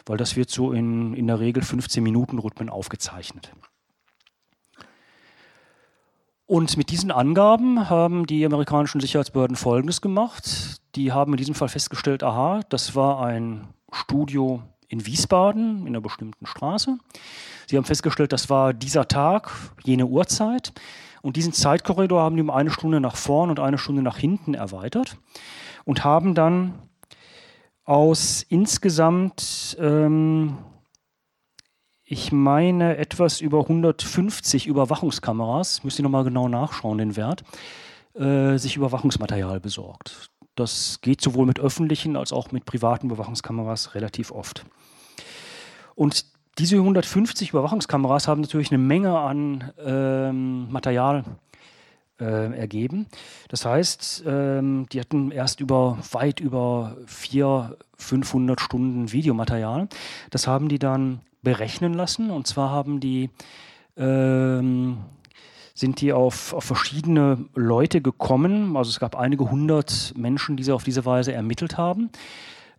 [SPEAKER 3] weil das wird so in, in der Regel 15 Minuten Rhythmen aufgezeichnet. Und mit diesen Angaben haben die amerikanischen Sicherheitsbehörden Folgendes gemacht. Die haben in diesem Fall festgestellt, aha, das war ein Studio in Wiesbaden in einer bestimmten Straße. Sie haben festgestellt, das war dieser Tag, jene Uhrzeit. Und diesen Zeitkorridor haben die um eine Stunde nach vorn und eine Stunde nach hinten erweitert und haben dann aus insgesamt ähm, ich meine, etwas über 150 Überwachungskameras, müsst ihr nochmal genau nachschauen, den Wert, äh, sich Überwachungsmaterial besorgt. Das geht sowohl mit öffentlichen als auch mit privaten Überwachungskameras relativ oft. Und diese 150 Überwachungskameras haben natürlich eine Menge an ähm, Material äh, ergeben. Das heißt, ähm, die hatten erst über weit über 400, 500 Stunden Videomaterial. Das haben die dann berechnen lassen. Und zwar haben die, ähm, sind die auf, auf verschiedene Leute gekommen. Also es gab einige hundert Menschen, die sie auf diese Weise ermittelt haben.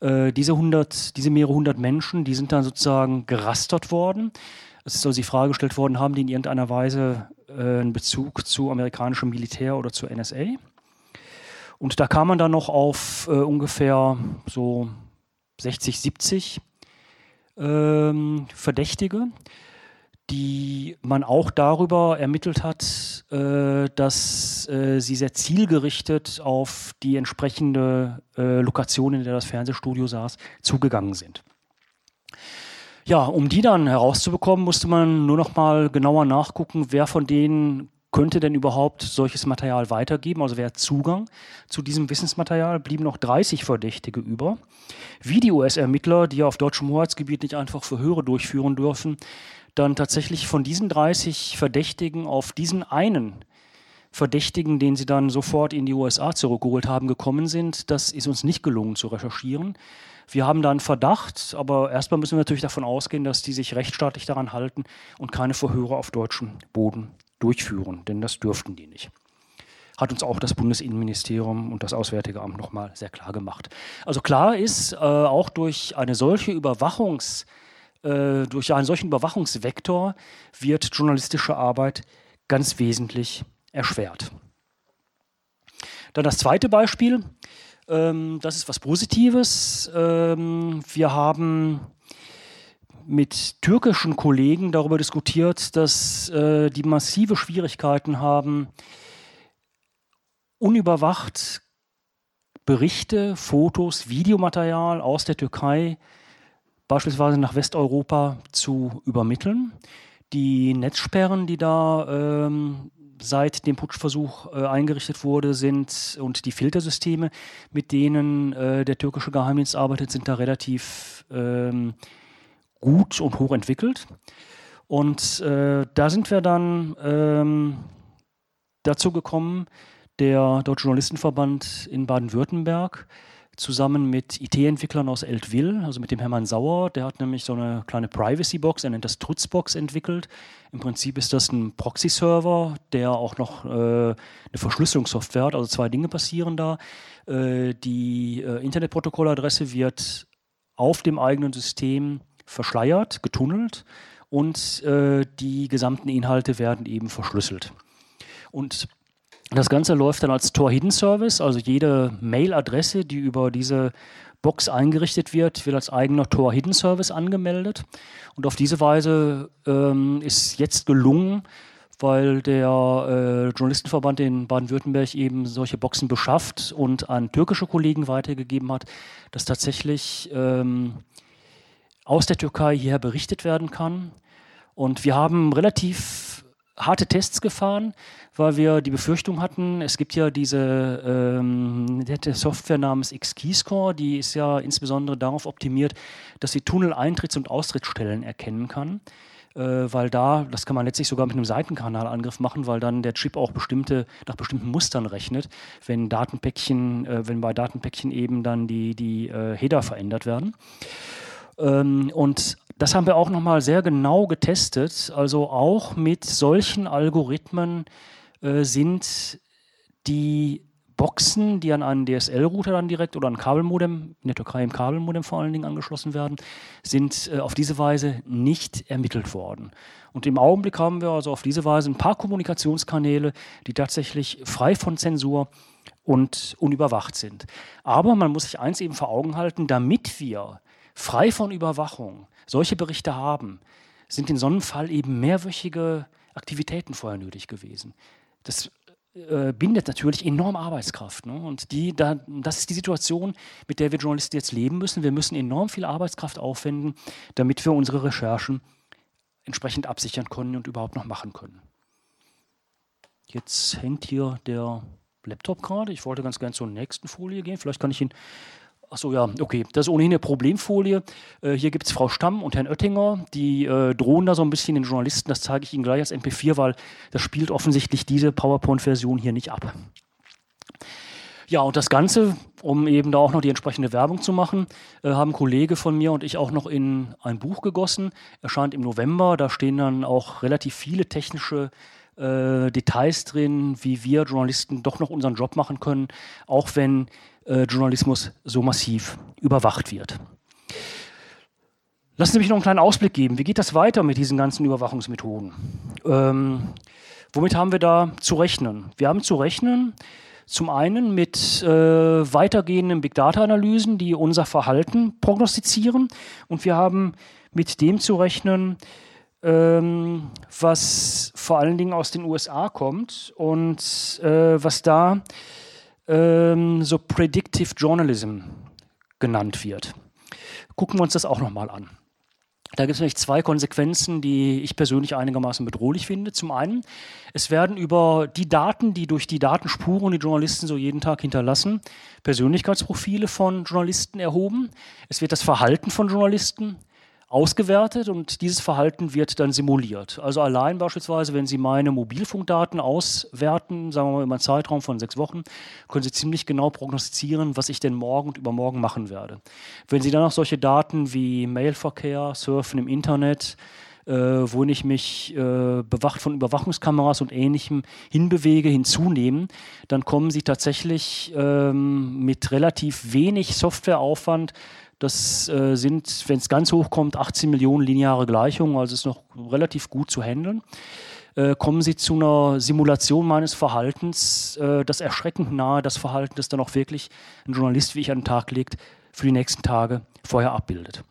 [SPEAKER 3] Äh, diese, 100, diese mehrere hundert Menschen, die sind dann sozusagen gerastert worden. Es ist also die Frage gestellt worden, haben die in irgendeiner Weise äh, einen Bezug zu amerikanischem Militär oder zur NSA? Und da kam man dann noch auf äh, ungefähr so 60, 70 ähm, Verdächtige, die man auch darüber ermittelt hat, äh, dass äh, sie sehr zielgerichtet auf die entsprechende äh, Lokation, in der das Fernsehstudio saß, zugegangen sind. Ja, um die dann herauszubekommen, musste man nur noch mal genauer nachgucken, wer von denen könnte denn überhaupt solches Material weitergeben? Also wer hat Zugang zu diesem Wissensmaterial? Blieben noch 30 Verdächtige über. Wie die US-Ermittler, die ja auf deutschem Hoheitsgebiet nicht einfach Verhöre durchführen dürfen, dann tatsächlich von diesen 30 Verdächtigen auf diesen einen Verdächtigen, den sie dann sofort in die USA zurückgeholt haben, gekommen sind, das ist uns nicht gelungen zu recherchieren. Wir haben da einen Verdacht, aber erstmal müssen wir natürlich davon ausgehen, dass die sich rechtsstaatlich daran halten und keine Verhöre auf deutschem Boden durchführen, denn das dürften die nicht. Hat uns auch das Bundesinnenministerium und das Auswärtige Amt nochmal sehr klar gemacht. Also klar ist, äh, auch durch eine solche Überwachungs, äh, durch einen solchen Überwachungsvektor wird journalistische Arbeit ganz wesentlich erschwert. Dann das zweite Beispiel, ähm, das ist was Positives. Ähm, wir haben mit türkischen Kollegen darüber diskutiert, dass äh, die massive Schwierigkeiten haben, unüberwacht Berichte, Fotos, Videomaterial aus der Türkei beispielsweise nach Westeuropa zu übermitteln. Die Netzsperren, die da ähm, seit dem Putschversuch äh, eingerichtet wurde, sind und die Filtersysteme, mit denen äh, der türkische Geheimdienst arbeitet, sind da relativ ähm, gut und hoch entwickelt. Und äh, da sind wir dann ähm, dazu gekommen, der Deutsche Journalistenverband in Baden-Württemberg zusammen mit IT-Entwicklern aus Eltville, also mit dem Hermann Sauer, der hat nämlich so eine kleine Privacy-Box, er nennt das Trutzbox entwickelt. Im Prinzip ist das ein Proxy-Server, der auch noch äh, eine Verschlüsselungssoftware hat, also zwei Dinge passieren da. Äh, die äh, Internetprotokolladresse wird auf dem eigenen System verschleiert, getunnelt und äh, die gesamten Inhalte werden eben verschlüsselt. Und das Ganze läuft dann als Tor Hidden Service, also jede Mail-Adresse, die über diese Box eingerichtet wird, wird als eigener Tor Hidden Service angemeldet. Und auf diese Weise ähm, ist jetzt gelungen, weil der äh, Journalistenverband in Baden-Württemberg eben solche Boxen beschafft und an türkische Kollegen weitergegeben hat, dass tatsächlich ähm, aus der Türkei hierher berichtet werden kann. Und wir haben relativ harte Tests gefahren, weil wir die Befürchtung hatten, es gibt ja diese ähm, Software namens X-Keyscore, die ist ja insbesondere darauf optimiert, dass sie Tunnel-Eintritts- und Austrittsstellen erkennen kann äh, weil da, das kann man letztlich sogar mit einem Seitenkanalangriff machen, weil dann der Chip auch bestimmte, nach bestimmten Mustern rechnet, wenn Datenpäckchen, äh, wenn bei Datenpäckchen eben dann die, die äh, Header verändert werden. Ähm, und das haben wir auch nochmal sehr genau getestet. Also auch mit solchen Algorithmen äh, sind die Boxen, die an einen DSL-Router dann direkt oder ein Kabelmodem, in der Türkei im Kabelmodem vor allen Dingen angeschlossen werden, sind äh, auf diese Weise nicht ermittelt worden. Und im Augenblick haben wir also auf diese Weise ein paar Kommunikationskanäle, die tatsächlich frei von Zensur und unüberwacht sind. Aber man muss sich eins eben vor Augen halten, damit wir frei von Überwachung solche Berichte haben, sind in so einem Fall eben mehrwöchige Aktivitäten vorher nötig gewesen. Das äh, bindet natürlich enorm Arbeitskraft. Ne? Und die, da, das ist die Situation, mit der wir Journalisten jetzt leben müssen. Wir müssen enorm viel Arbeitskraft aufwenden, damit wir unsere Recherchen entsprechend absichern können und überhaupt noch machen können. Jetzt hängt hier der Laptop gerade. Ich wollte ganz gerne zur nächsten Folie gehen. Vielleicht kann ich ihn Achso, ja, okay. Das ist ohnehin eine Problemfolie. Äh, hier gibt es Frau Stamm und Herrn Oettinger. Die äh, drohen da so ein bisschen den Journalisten. Das zeige ich Ihnen gleich als MP4, weil das spielt offensichtlich diese PowerPoint-Version hier nicht ab. Ja, und das Ganze, um eben da auch noch die entsprechende Werbung zu machen, äh, haben Kollege von mir und ich auch noch in ein Buch gegossen. Erscheint im November. Da stehen dann auch relativ viele technische äh, Details drin, wie wir Journalisten doch noch unseren Job machen können, auch wenn äh, Journalismus so massiv überwacht wird. Lassen Sie mich noch einen kleinen Ausblick geben. Wie geht das weiter mit diesen ganzen Überwachungsmethoden? Ähm, womit haben wir da zu rechnen? Wir haben zu rechnen zum einen mit äh, weitergehenden Big Data-Analysen, die unser Verhalten prognostizieren. Und wir haben mit dem zu rechnen, ähm, was vor allen Dingen aus den USA kommt und äh, was da ähm, so Predictive Journalism genannt wird. Gucken wir uns das auch nochmal an. Da gibt es nämlich zwei Konsequenzen, die ich persönlich einigermaßen bedrohlich finde. Zum einen, es werden über die Daten, die durch die Datenspuren die Journalisten so jeden Tag hinterlassen, Persönlichkeitsprofile von Journalisten erhoben. Es wird das Verhalten von Journalisten ausgewertet und dieses Verhalten wird dann simuliert. Also allein beispielsweise, wenn Sie meine Mobilfunkdaten auswerten, sagen wir mal über einen Zeitraum von sechs Wochen, können Sie ziemlich genau prognostizieren, was ich denn morgen und übermorgen machen werde. Wenn Sie dann noch solche Daten wie Mailverkehr, Surfen im Internet, äh, wohin ich mich äh, bewacht von Überwachungskameras und Ähnlichem hinbewege, hinzunehmen, dann kommen Sie tatsächlich ähm, mit relativ wenig Softwareaufwand das äh, sind, wenn es ganz hoch kommt, 18 Millionen lineare Gleichungen, also ist noch relativ gut zu handeln. Äh, kommen Sie zu einer Simulation meines Verhaltens, äh, das erschreckend nahe das Verhalten, das dann auch wirklich ein Journalist wie ich an den Tag legt, für die nächsten Tage vorher abbildet.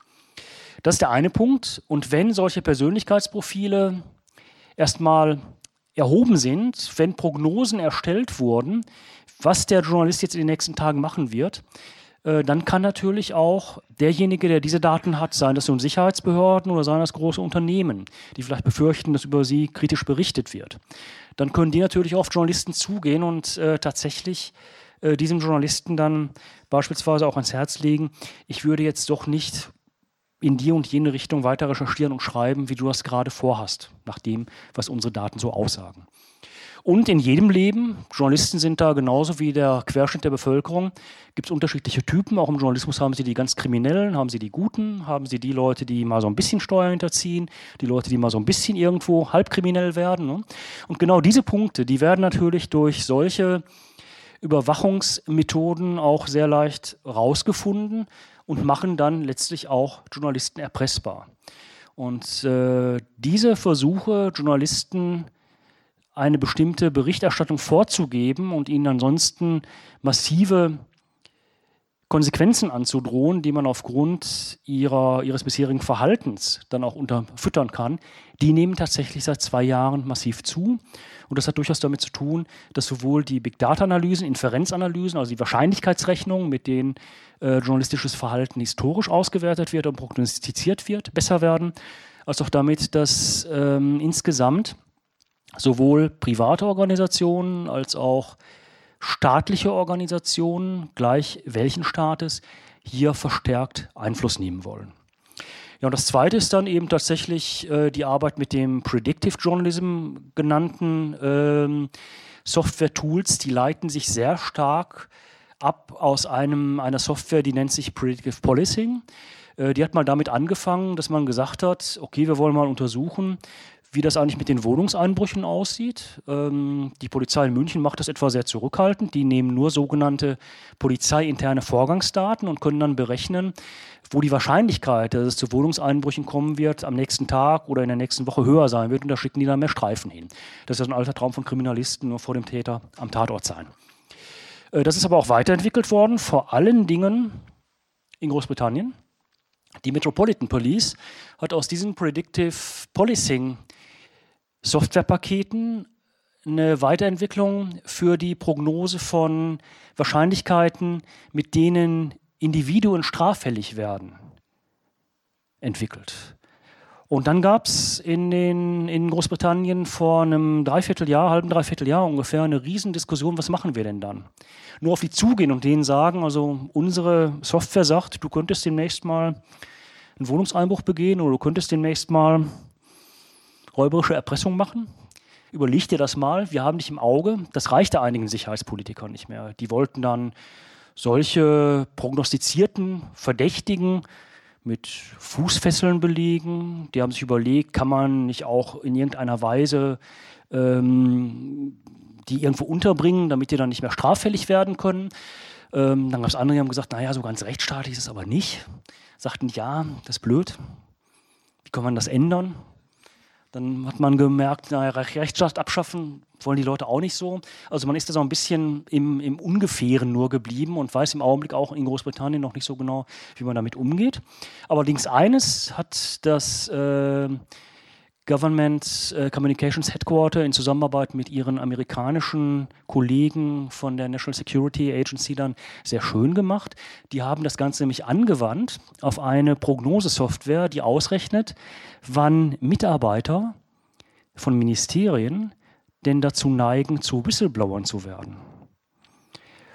[SPEAKER 3] Das ist der eine Punkt. Und wenn solche Persönlichkeitsprofile erstmal erhoben sind, wenn Prognosen erstellt wurden, was der Journalist jetzt in den nächsten Tagen machen wird, dann kann natürlich auch derjenige, der diese Daten hat, sein das nun Sicherheitsbehörden oder seien das große Unternehmen, die vielleicht befürchten, dass über sie kritisch berichtet wird. Dann können die natürlich auf Journalisten zugehen und äh, tatsächlich äh, diesem Journalisten dann beispielsweise auch ans Herz legen, ich würde jetzt doch nicht in die und jene Richtung weiter recherchieren und schreiben, wie du das gerade vorhast, nach dem, was unsere Daten so aussagen. Und in jedem Leben, Journalisten sind da genauso wie der Querschnitt der Bevölkerung, gibt es unterschiedliche Typen. Auch im Journalismus haben sie die ganz Kriminellen, haben sie die Guten, haben sie die Leute, die mal so ein bisschen Steuern hinterziehen, die Leute, die mal so ein bisschen irgendwo halbkriminell werden. Ne? Und genau diese Punkte, die werden natürlich durch solche Überwachungsmethoden auch sehr leicht rausgefunden und machen dann letztlich auch Journalisten erpressbar. Und äh, diese Versuche, Journalisten eine bestimmte Berichterstattung vorzugeben und ihnen ansonsten massive Konsequenzen anzudrohen, die man aufgrund ihrer, ihres bisherigen Verhaltens dann auch unterfüttern kann, die nehmen tatsächlich seit zwei Jahren massiv zu. Und das hat durchaus damit zu tun, dass sowohl die Big Data-Analysen, Inferenzanalysen, also die Wahrscheinlichkeitsrechnungen, mit denen äh, journalistisches Verhalten historisch ausgewertet wird und prognostiziert wird, besser werden, als auch damit, dass ähm, insgesamt sowohl private Organisationen als auch staatliche Organisationen, gleich welchen Staates, hier verstärkt Einfluss nehmen wollen. Ja, und das zweite ist dann eben tatsächlich äh, die Arbeit mit dem Predictive Journalism genannten ähm, Software-Tools. Die leiten sich sehr stark ab aus einem, einer Software, die nennt sich Predictive Policing. Äh, die hat mal damit angefangen, dass man gesagt hat, okay, wir wollen mal untersuchen, wie das eigentlich mit den Wohnungseinbrüchen aussieht. Ähm, die Polizei in München macht das etwa sehr zurückhaltend. Die nehmen nur sogenannte polizeiinterne Vorgangsdaten und können dann berechnen, wo die Wahrscheinlichkeit, dass es zu Wohnungseinbrüchen kommen wird, am nächsten Tag oder in der nächsten Woche höher sein wird. Und da schicken die dann mehr Streifen hin. Das ist ein alter Traum von Kriminalisten, nur vor dem Täter am Tatort sein. Äh, das ist aber auch weiterentwickelt worden, vor allen Dingen in Großbritannien. Die Metropolitan Police hat aus diesem Predictive Policing Softwarepaketen eine Weiterentwicklung für die Prognose von Wahrscheinlichkeiten, mit denen Individuen straffällig werden, entwickelt. Und dann gab es in, in Großbritannien vor einem Dreivierteljahr, halben Dreivierteljahr ungefähr, eine Riesendiskussion, was machen wir denn dann? Nur auf die zugehen und denen sagen, also unsere Software sagt, du könntest demnächst mal einen Wohnungseinbruch begehen oder du könntest demnächst mal räuberische Erpressung machen. Überleg dir das mal, wir haben dich im Auge. Das reichte einigen Sicherheitspolitikern nicht mehr. Die wollten dann solche prognostizierten Verdächtigen mit Fußfesseln belegen. Die haben sich überlegt, kann man nicht auch in irgendeiner Weise ähm, die irgendwo unterbringen, damit die dann nicht mehr straffällig werden können. Ähm, dann gab es andere, die haben gesagt, naja, so ganz rechtsstaatlich ist es aber nicht. Sagten, ja, das ist blöd. Wie kann man das ändern? Dann hat man gemerkt, naja, Rechtsstaat abschaffen wollen die Leute auch nicht so. Also man ist da so ein bisschen im, im Ungefähren nur geblieben und weiß im Augenblick auch in Großbritannien noch nicht so genau, wie man damit umgeht. Allerdings eines hat das äh, Government äh, Communications Headquarter in Zusammenarbeit mit ihren amerikanischen Kollegen von der National Security Agency dann sehr schön gemacht. Die haben das Ganze nämlich angewandt auf eine Prognosesoftware, die ausrechnet, wann Mitarbeiter von Ministerien denn dazu neigen, zu Whistleblowern zu werden.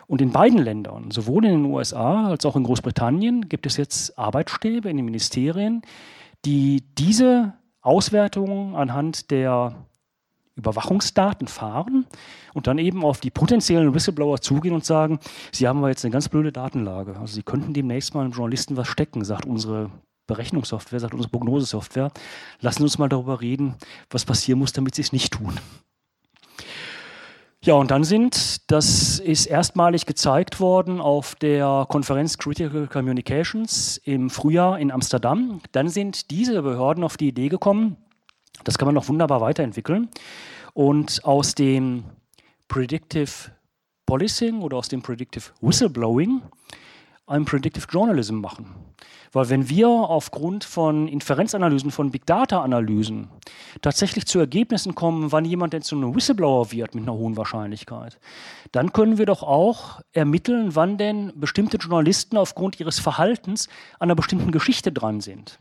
[SPEAKER 3] Und in beiden Ländern, sowohl in den USA als auch in Großbritannien, gibt es jetzt Arbeitsstäbe in den Ministerien, die diese Auswertungen anhand der Überwachungsdaten fahren und dann eben auf die potenziellen Whistleblower zugehen und sagen, sie haben aber jetzt eine ganz blöde Datenlage. Also sie könnten demnächst mal einem Journalisten was stecken, sagt unsere Berechnungssoftware, sagt unsere Prognosesoftware. Lassen Sie uns mal darüber reden, was passieren muss, damit sie es nicht tun. Ja, und dann sind, das ist erstmalig gezeigt worden auf der Konferenz Critical Communications im Frühjahr in Amsterdam. Dann sind diese Behörden auf die Idee gekommen, das kann man noch wunderbar weiterentwickeln. Und aus dem Predictive Policing oder aus dem Predictive Whistleblowing ein Predictive Journalism machen. Weil wenn wir aufgrund von Inferenzanalysen, von Big Data-Analysen tatsächlich zu Ergebnissen kommen, wann jemand denn zu einem Whistleblower wird mit einer hohen Wahrscheinlichkeit, dann können wir doch auch ermitteln, wann denn bestimmte Journalisten aufgrund ihres Verhaltens an einer bestimmten Geschichte dran sind.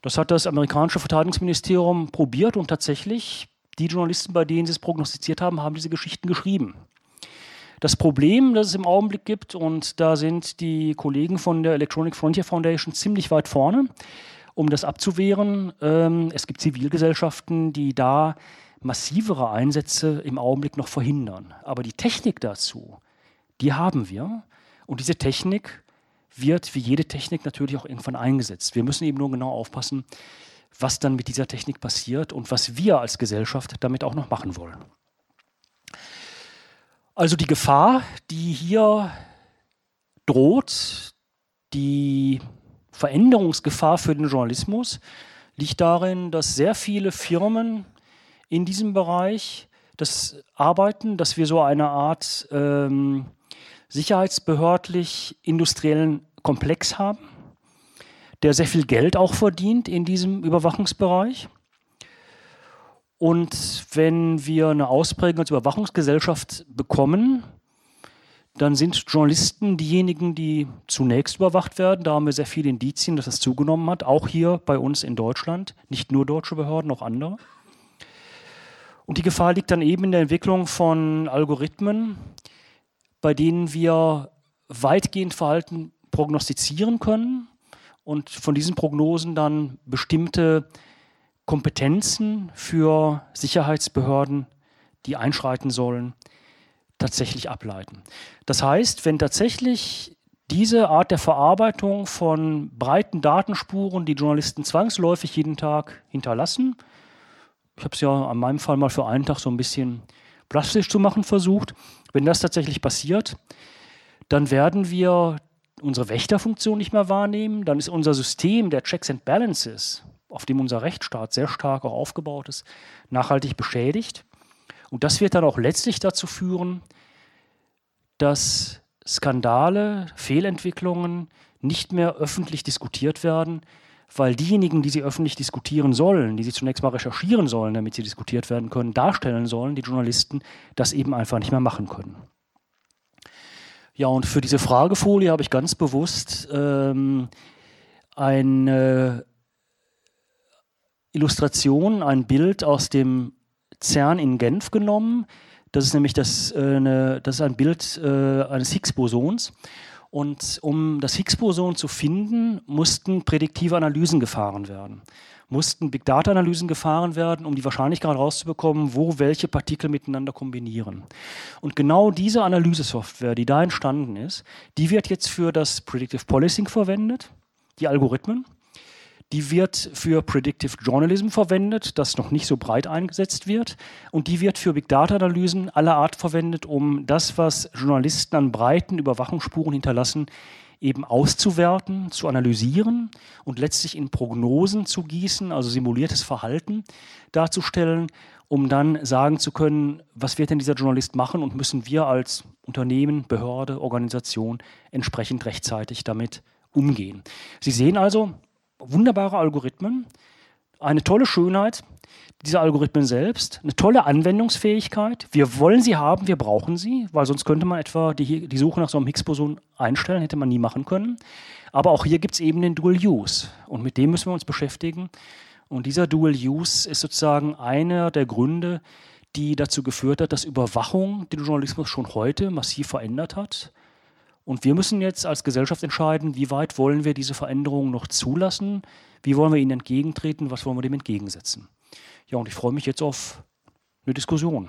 [SPEAKER 3] Das hat das amerikanische Verteidigungsministerium probiert und tatsächlich die Journalisten, bei denen sie es prognostiziert haben, haben diese Geschichten geschrieben. Das Problem, das es im Augenblick gibt, und da sind die Kollegen von der Electronic Frontier Foundation ziemlich weit vorne, um das abzuwehren. Ähm, es gibt Zivilgesellschaften, die da massivere Einsätze im Augenblick noch verhindern. Aber die Technik dazu, die haben wir. Und diese Technik wird wie jede Technik natürlich auch irgendwann eingesetzt. Wir müssen eben nur genau aufpassen, was dann mit dieser Technik passiert und was wir als Gesellschaft damit auch noch machen wollen. Also die Gefahr, die hier droht, die Veränderungsgefahr für den Journalismus, liegt darin, dass sehr viele Firmen in diesem Bereich das arbeiten, dass wir so eine Art ähm, sicherheitsbehördlich industriellen Komplex haben, der sehr viel Geld auch verdient in diesem Überwachungsbereich. Und wenn wir eine Ausprägung als Überwachungsgesellschaft bekommen, dann sind Journalisten diejenigen, die zunächst überwacht werden. Da haben wir sehr viele Indizien, dass das zugenommen hat, auch hier bei uns in Deutschland, nicht nur deutsche Behörden, auch andere. Und die Gefahr liegt dann eben in der Entwicklung von Algorithmen, bei denen wir weitgehend Verhalten prognostizieren können und von diesen Prognosen dann bestimmte Kompetenzen für Sicherheitsbehörden, die einschreiten sollen, tatsächlich ableiten. Das heißt, wenn tatsächlich diese Art der Verarbeitung von breiten Datenspuren, die Journalisten zwangsläufig jeden Tag hinterlassen, ich habe es ja an meinem Fall mal für einen Tag so ein bisschen plastisch zu machen versucht, wenn das tatsächlich passiert, dann werden wir unsere Wächterfunktion nicht mehr wahrnehmen, dann ist unser System der Checks and Balances, auf dem unser Rechtsstaat sehr stark auch aufgebaut ist, nachhaltig beschädigt. Und das wird dann auch letztlich dazu führen, dass Skandale, Fehlentwicklungen nicht mehr öffentlich diskutiert werden, weil diejenigen, die sie öffentlich diskutieren sollen, die sie zunächst mal recherchieren sollen, damit sie diskutiert werden können, darstellen sollen, die Journalisten, das eben einfach nicht mehr machen können. Ja, und für diese Fragefolie habe ich ganz bewusst ähm, eine Illustration, ein Bild aus dem CERN in Genf genommen. Das ist nämlich das, äh, eine, das ist ein Bild äh, eines Higgs-Bosons. Und um das Higgs-Boson zu finden, mussten prädiktive Analysen gefahren werden. Mussten Big Data-Analysen gefahren werden, um die Wahrscheinlichkeit herauszubekommen, wo welche Partikel miteinander kombinieren. Und genau diese Analysesoftware, die da entstanden ist, die wird jetzt für das Predictive Policing verwendet, die Algorithmen. Die wird für Predictive Journalism verwendet, das noch nicht so breit eingesetzt wird. Und die wird für Big Data-Analysen aller Art verwendet, um das, was Journalisten an breiten Überwachungsspuren hinterlassen, eben auszuwerten, zu analysieren und letztlich in Prognosen zu gießen, also simuliertes Verhalten darzustellen, um dann sagen zu können, was wird denn dieser Journalist machen und müssen wir als Unternehmen, Behörde, Organisation entsprechend rechtzeitig damit umgehen. Sie sehen also, wunderbare Algorithmen, eine tolle Schönheit dieser Algorithmen selbst, eine tolle Anwendungsfähigkeit. Wir wollen sie haben, wir brauchen sie, weil sonst könnte man etwa die, die Suche nach so einem Higgs-Boson einstellen, hätte man nie machen können. Aber auch hier gibt es eben den Dual Use und mit dem müssen wir uns beschäftigen. Und dieser Dual Use ist sozusagen einer der Gründe, die dazu geführt hat, dass Überwachung den Journalismus schon heute massiv verändert hat. Und wir müssen jetzt als Gesellschaft entscheiden, wie weit wollen wir diese Veränderungen noch zulassen, wie wollen wir ihnen entgegentreten, was wollen wir dem entgegensetzen. Ja, und ich freue mich jetzt auf eine Diskussion.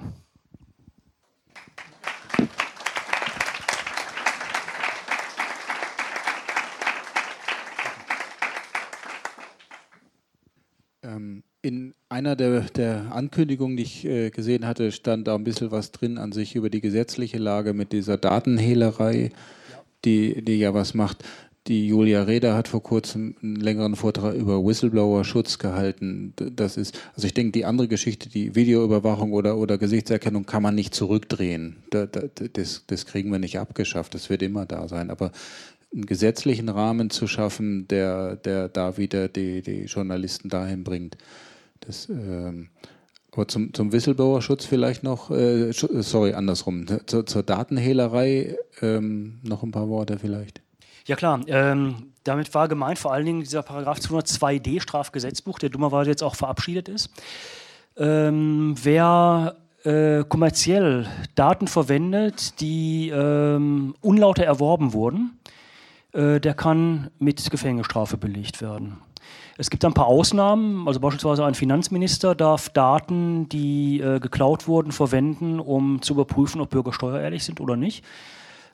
[SPEAKER 4] Ähm, in einer der, der, Ankündigungen, die ich äh, gesehen hatte, stand da ein bisschen was drin an sich über die gesetzliche Lage mit dieser Datenhehlerei die, die ja was macht. Die Julia Reda hat vor kurzem einen längeren Vortrag über Whistleblower-Schutz gehalten. Das ist, also ich denke, die andere Geschichte, die Videoüberwachung oder, oder Gesichtserkennung kann man nicht zurückdrehen. Das, das kriegen wir nicht abgeschafft. Das wird immer da sein. Aber einen gesetzlichen Rahmen zu schaffen, der, der da wieder die, die Journalisten dahin bringt, das, ähm, aber zum, zum Whistleblower-Schutz vielleicht noch, äh, sorry, andersrum, zur, zur Datenhehlerei ähm, noch ein paar Worte vielleicht.
[SPEAKER 3] Ja klar, ähm, damit war gemeint vor allen Dingen dieser Paragraph 202d Strafgesetzbuch, der dummerweise jetzt auch verabschiedet ist. Ähm, wer äh, kommerziell Daten verwendet, die ähm, unlauter erworben wurden, äh, der kann mit Gefängnisstrafe belegt werden. Es gibt ein paar Ausnahmen, also beispielsweise ein Finanzminister darf Daten, die äh, geklaut wurden, verwenden, um zu überprüfen, ob Bürger steuerehrlich sind oder nicht.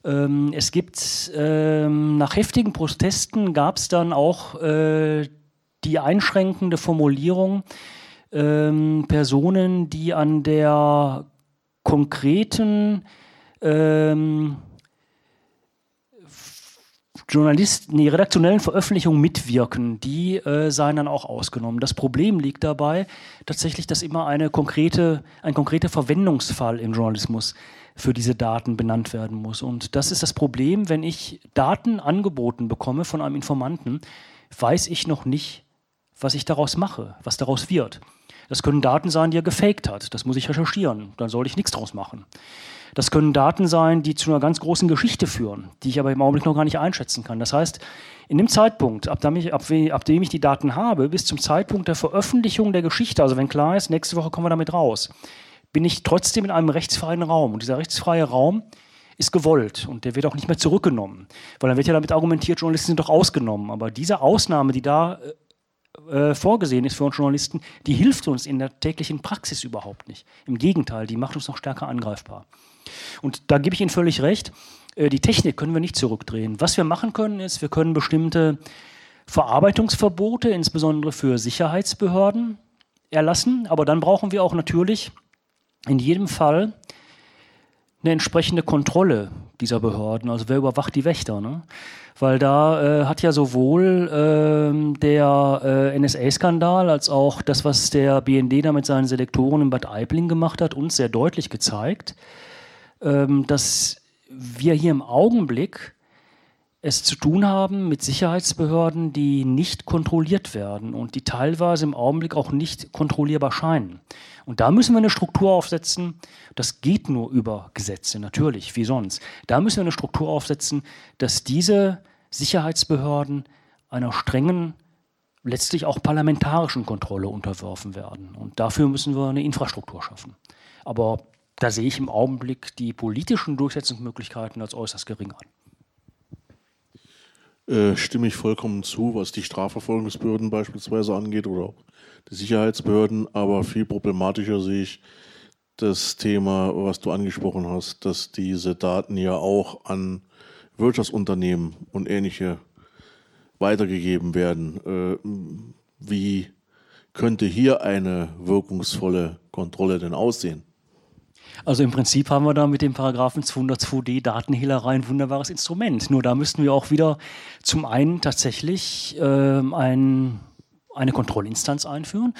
[SPEAKER 3] Ähm, es gibt ähm, nach heftigen Protesten gab es dann auch äh, die einschränkende Formulierung, ähm, Personen, die an der konkreten ähm, Journalisten, die redaktionellen Veröffentlichungen mitwirken, die äh, seien dann auch ausgenommen. Das Problem liegt dabei tatsächlich, dass immer eine konkrete, ein konkreter Verwendungsfall im Journalismus für diese Daten benannt werden muss. Und das ist das Problem, wenn ich Daten angeboten bekomme von einem Informanten, weiß ich noch nicht, was ich daraus mache, was daraus wird. Das können Daten sein, die er gefaked hat. Das muss ich recherchieren. Dann soll ich nichts draus machen. Das können Daten sein, die zu einer ganz großen Geschichte führen, die ich aber im Augenblick noch gar nicht einschätzen kann. Das heißt, in dem Zeitpunkt, ab dem, ich, ab, ab dem ich die Daten habe, bis zum Zeitpunkt der Veröffentlichung der Geschichte, also wenn klar ist, nächste Woche kommen wir damit raus, bin ich trotzdem in einem rechtsfreien Raum. Und dieser rechtsfreie Raum ist gewollt und der wird auch nicht mehr zurückgenommen. Weil dann wird ja damit argumentiert, Journalisten sind doch ausgenommen. Aber diese Ausnahme, die da äh, vorgesehen ist für uns Journalisten, die hilft uns in der täglichen Praxis überhaupt nicht. Im Gegenteil, die macht uns noch stärker angreifbar. Und da gebe ich Ihnen völlig recht, äh, die Technik können wir nicht zurückdrehen. Was wir machen können, ist, wir können bestimmte Verarbeitungsverbote, insbesondere für Sicherheitsbehörden, erlassen. Aber dann brauchen wir auch natürlich in jedem Fall eine entsprechende Kontrolle dieser Behörden. Also wer überwacht die Wächter? Ne? Weil da äh, hat ja sowohl äh, der äh, NSA-Skandal als auch das, was der BND da mit seinen Selektoren in Bad Aibling gemacht hat, uns sehr deutlich gezeigt, ähm, dass wir hier im Augenblick es zu tun haben mit Sicherheitsbehörden, die nicht kontrolliert werden und die teilweise im Augenblick auch nicht kontrollierbar scheinen. Und da müssen wir eine Struktur aufsetzen. Das geht nur über Gesetze, natürlich, wie sonst. Da müssen wir eine Struktur aufsetzen, dass diese Sicherheitsbehörden einer strengen, letztlich auch parlamentarischen Kontrolle unterworfen werden. Und dafür müssen wir eine Infrastruktur schaffen. Aber da sehe ich im Augenblick die politischen Durchsetzungsmöglichkeiten als äußerst gering an.
[SPEAKER 5] Äh, stimme ich vollkommen zu, was die Strafverfolgungsbehörden beispielsweise angeht oder auch die Sicherheitsbehörden. Aber viel problematischer sehe ich das Thema, was du angesprochen hast, dass diese Daten ja auch an Wirtschaftsunternehmen und ähnliche weitergegeben werden. Äh, wie könnte hier eine wirkungsvolle Kontrolle denn aussehen?
[SPEAKER 3] Also im Prinzip haben wir da mit dem Paragraphen 202d Datenhehlerei ein wunderbares Instrument. Nur da müssten wir auch wieder zum einen tatsächlich äh, ein, eine Kontrollinstanz einführen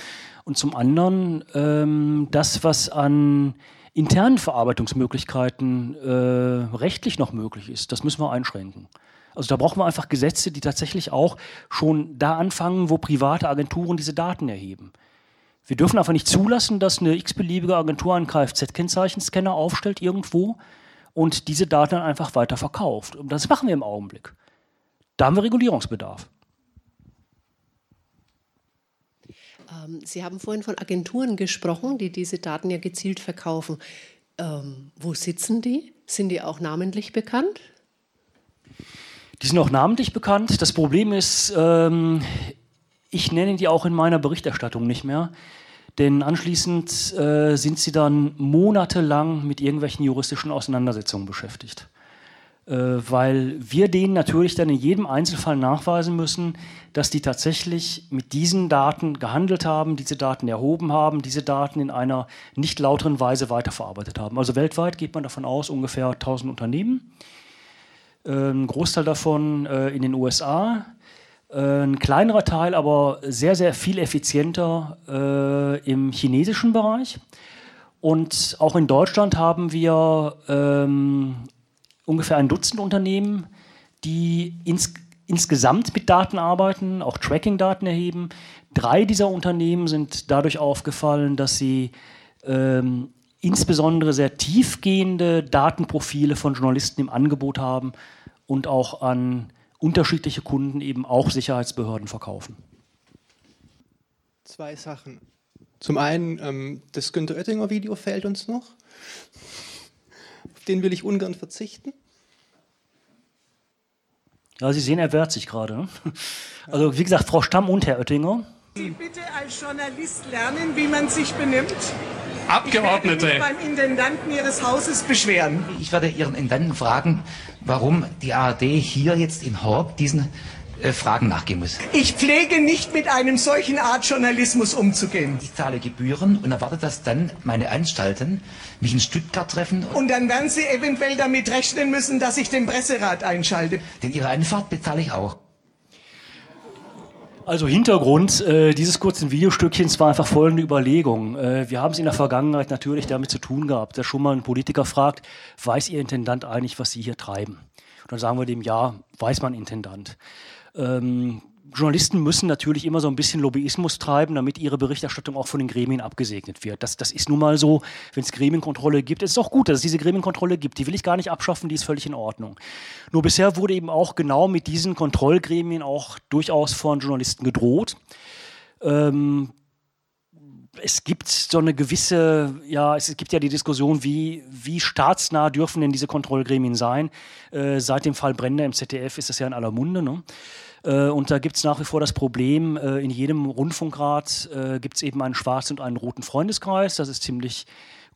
[SPEAKER 3] und zum anderen ähm, das, was an internen Verarbeitungsmöglichkeiten äh, rechtlich noch möglich ist, das müssen wir einschränken. Also da brauchen wir einfach Gesetze, die tatsächlich auch schon da anfangen, wo private Agenturen diese Daten erheben. Wir dürfen einfach nicht zulassen, dass eine x-beliebige Agentur einen Kfz-Kennzeichenscanner aufstellt irgendwo und diese Daten dann einfach weiter verkauft. Und das machen wir im Augenblick. Da haben wir Regulierungsbedarf.
[SPEAKER 6] Ähm, Sie haben vorhin von Agenturen gesprochen, die diese Daten ja gezielt verkaufen. Ähm, wo sitzen die? Sind die auch namentlich bekannt?
[SPEAKER 3] Die sind auch namentlich bekannt. Das Problem ist, ähm, ich nenne die auch in meiner Berichterstattung nicht mehr. Denn anschließend äh, sind sie dann monatelang mit irgendwelchen juristischen Auseinandersetzungen beschäftigt. Äh, weil wir denen natürlich dann in jedem Einzelfall nachweisen müssen, dass die tatsächlich mit diesen Daten gehandelt haben, diese Daten erhoben haben, diese Daten in einer nicht lauteren Weise weiterverarbeitet haben. Also weltweit geht man davon aus, ungefähr 1000 Unternehmen. Äh, ein Großteil davon äh, in den USA, ein kleinerer Teil, aber sehr, sehr viel effizienter im chinesischen Bereich. Und auch in Deutschland haben wir ähm, ungefähr ein Dutzend Unternehmen, die ins, insgesamt mit Daten arbeiten, auch Tracking-Daten erheben. Drei dieser Unternehmen sind dadurch aufgefallen, dass sie ähm, insbesondere sehr tiefgehende Datenprofile von Journalisten im Angebot haben und auch an unterschiedliche Kunden eben auch Sicherheitsbehörden verkaufen?
[SPEAKER 2] Zwei Sachen. Zum einen, ähm, das Günter Oettinger Video fällt uns noch. Den will ich ungern verzichten.
[SPEAKER 3] Ja, Sie sehen, er wehrt sich gerade. Ne? Also, wie gesagt, Frau Stamm und Herr Oettinger.
[SPEAKER 7] Sie bitte als Journalist lernen, wie man sich benimmt.
[SPEAKER 8] Abgeordnete.
[SPEAKER 7] Ich werde mich beim Intendanten Ihres Hauses beschweren.
[SPEAKER 8] Ich werde Ihren Intendanten fragen, warum die ARD hier jetzt in Horb diesen
[SPEAKER 9] äh, Fragen nachgehen muss.
[SPEAKER 7] Ich pflege nicht mit einem solchen Art Journalismus umzugehen.
[SPEAKER 9] Ich zahle Gebühren und erwarte, dass dann meine Anstalten mich in Stuttgart treffen.
[SPEAKER 7] Und dann werden Sie eventuell damit rechnen müssen, dass ich den Presserat einschalte.
[SPEAKER 9] Denn Ihre Anfahrt bezahle ich auch.
[SPEAKER 3] Also Hintergrund äh, dieses kurzen Videostückchens war einfach folgende Überlegung. Äh, wir haben es in der Vergangenheit natürlich damit zu tun gehabt, dass schon mal ein Politiker fragt, weiß Ihr Intendant eigentlich, was Sie hier treiben? Und dann sagen wir dem, ja, weiß man Intendant. Ähm, Journalisten müssen natürlich immer so ein bisschen Lobbyismus treiben, damit ihre Berichterstattung auch von den Gremien abgesegnet wird. Das, das ist nun mal so, wenn es Gremienkontrolle gibt. Es ist auch gut, dass es diese Gremienkontrolle gibt. Die will ich gar nicht abschaffen, die ist völlig in Ordnung. Nur bisher wurde eben auch genau mit diesen Kontrollgremien auch durchaus von Journalisten gedroht. Ähm, es gibt so eine gewisse, ja, es gibt ja die Diskussion, wie, wie staatsnah dürfen denn diese Kontrollgremien sein. Äh, seit dem Fall Brenner im ZDF ist das ja in aller Munde. Ne? Äh, und da gibt es nach wie vor das Problem, äh, in jedem Rundfunkrat äh, gibt es eben einen schwarzen und einen roten Freundeskreis. Das ist ziemlich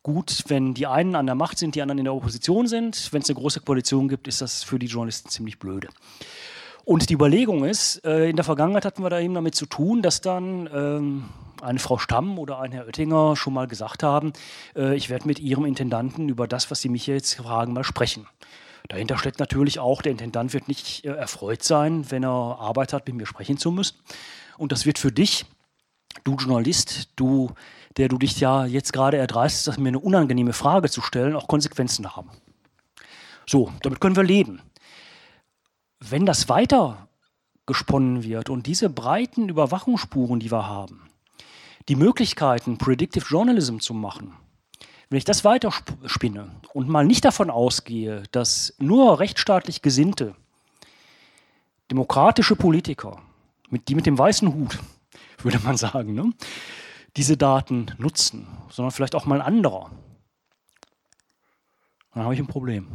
[SPEAKER 3] gut, wenn die einen an der Macht sind, die anderen in der Opposition sind. Wenn es eine große Koalition gibt, ist das für die Journalisten ziemlich blöde. Und die Überlegung ist, äh, in der Vergangenheit hatten wir da eben damit zu tun, dass dann ähm, eine Frau Stamm oder ein Herr Oettinger schon mal gesagt haben, äh, ich werde mit ihrem Intendanten über das, was sie mich jetzt fragen, mal sprechen. Dahinter steckt natürlich auch, der Intendant wird nicht äh, erfreut sein, wenn er Arbeit hat, mit mir sprechen zu müssen. Und das wird für dich, du Journalist, du, der du dich ja jetzt gerade erdreist, mir eine unangenehme Frage zu stellen, auch Konsequenzen haben. So, damit können wir leben. Wenn das weiter gesponnen wird und diese breiten Überwachungsspuren, die wir haben, die Möglichkeiten, Predictive Journalism zu machen, wenn ich das weiter spinne und mal nicht davon ausgehe, dass nur rechtsstaatlich Gesinnte, demokratische Politiker, mit, die mit dem weißen Hut, *laughs* würde man sagen, ne, diese Daten nutzen, sondern vielleicht auch mal ein anderer, dann habe ich ein Problem.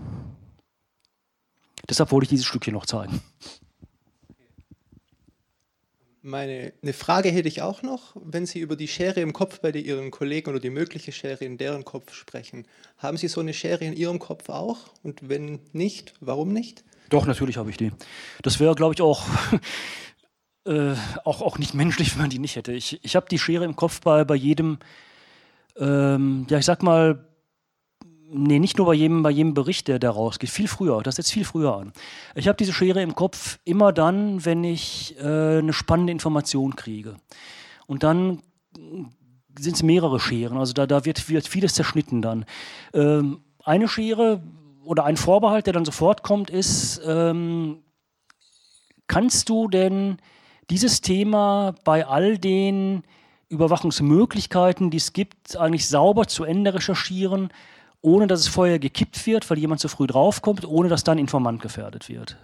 [SPEAKER 3] Deshalb wollte ich dieses Stückchen noch zeigen.
[SPEAKER 2] Meine, eine Frage hätte ich auch noch, wenn Sie über die Schere im Kopf bei Ihren Kollegen oder die mögliche Schere in deren Kopf sprechen. Haben Sie so eine Schere in Ihrem Kopf auch? Und wenn nicht, warum nicht?
[SPEAKER 3] Doch, natürlich habe ich die. Das wäre, glaube ich, auch, *laughs* äh, auch, auch nicht menschlich, *laughs* wenn man die nicht hätte. Ich, ich habe die Schere im Kopf bei, bei jedem, ähm, ja, ich sag mal, nee, nicht nur bei jedem, bei jedem Bericht, der, der rausgeht, viel früher, das setzt viel früher an. Ich habe diese Schere im Kopf immer dann, wenn ich äh, eine spannende Information kriege. Und dann sind es mehrere Scheren, also da, da wird, wird vieles zerschnitten dann. Ähm, eine Schere oder ein Vorbehalt, der dann sofort kommt, ist, ähm, kannst du denn dieses Thema bei all den Überwachungsmöglichkeiten, die es gibt, eigentlich sauber zu Ende recherchieren, ohne dass es vorher gekippt wird, weil jemand zu früh draufkommt, ohne dass dann Informant gefährdet wird.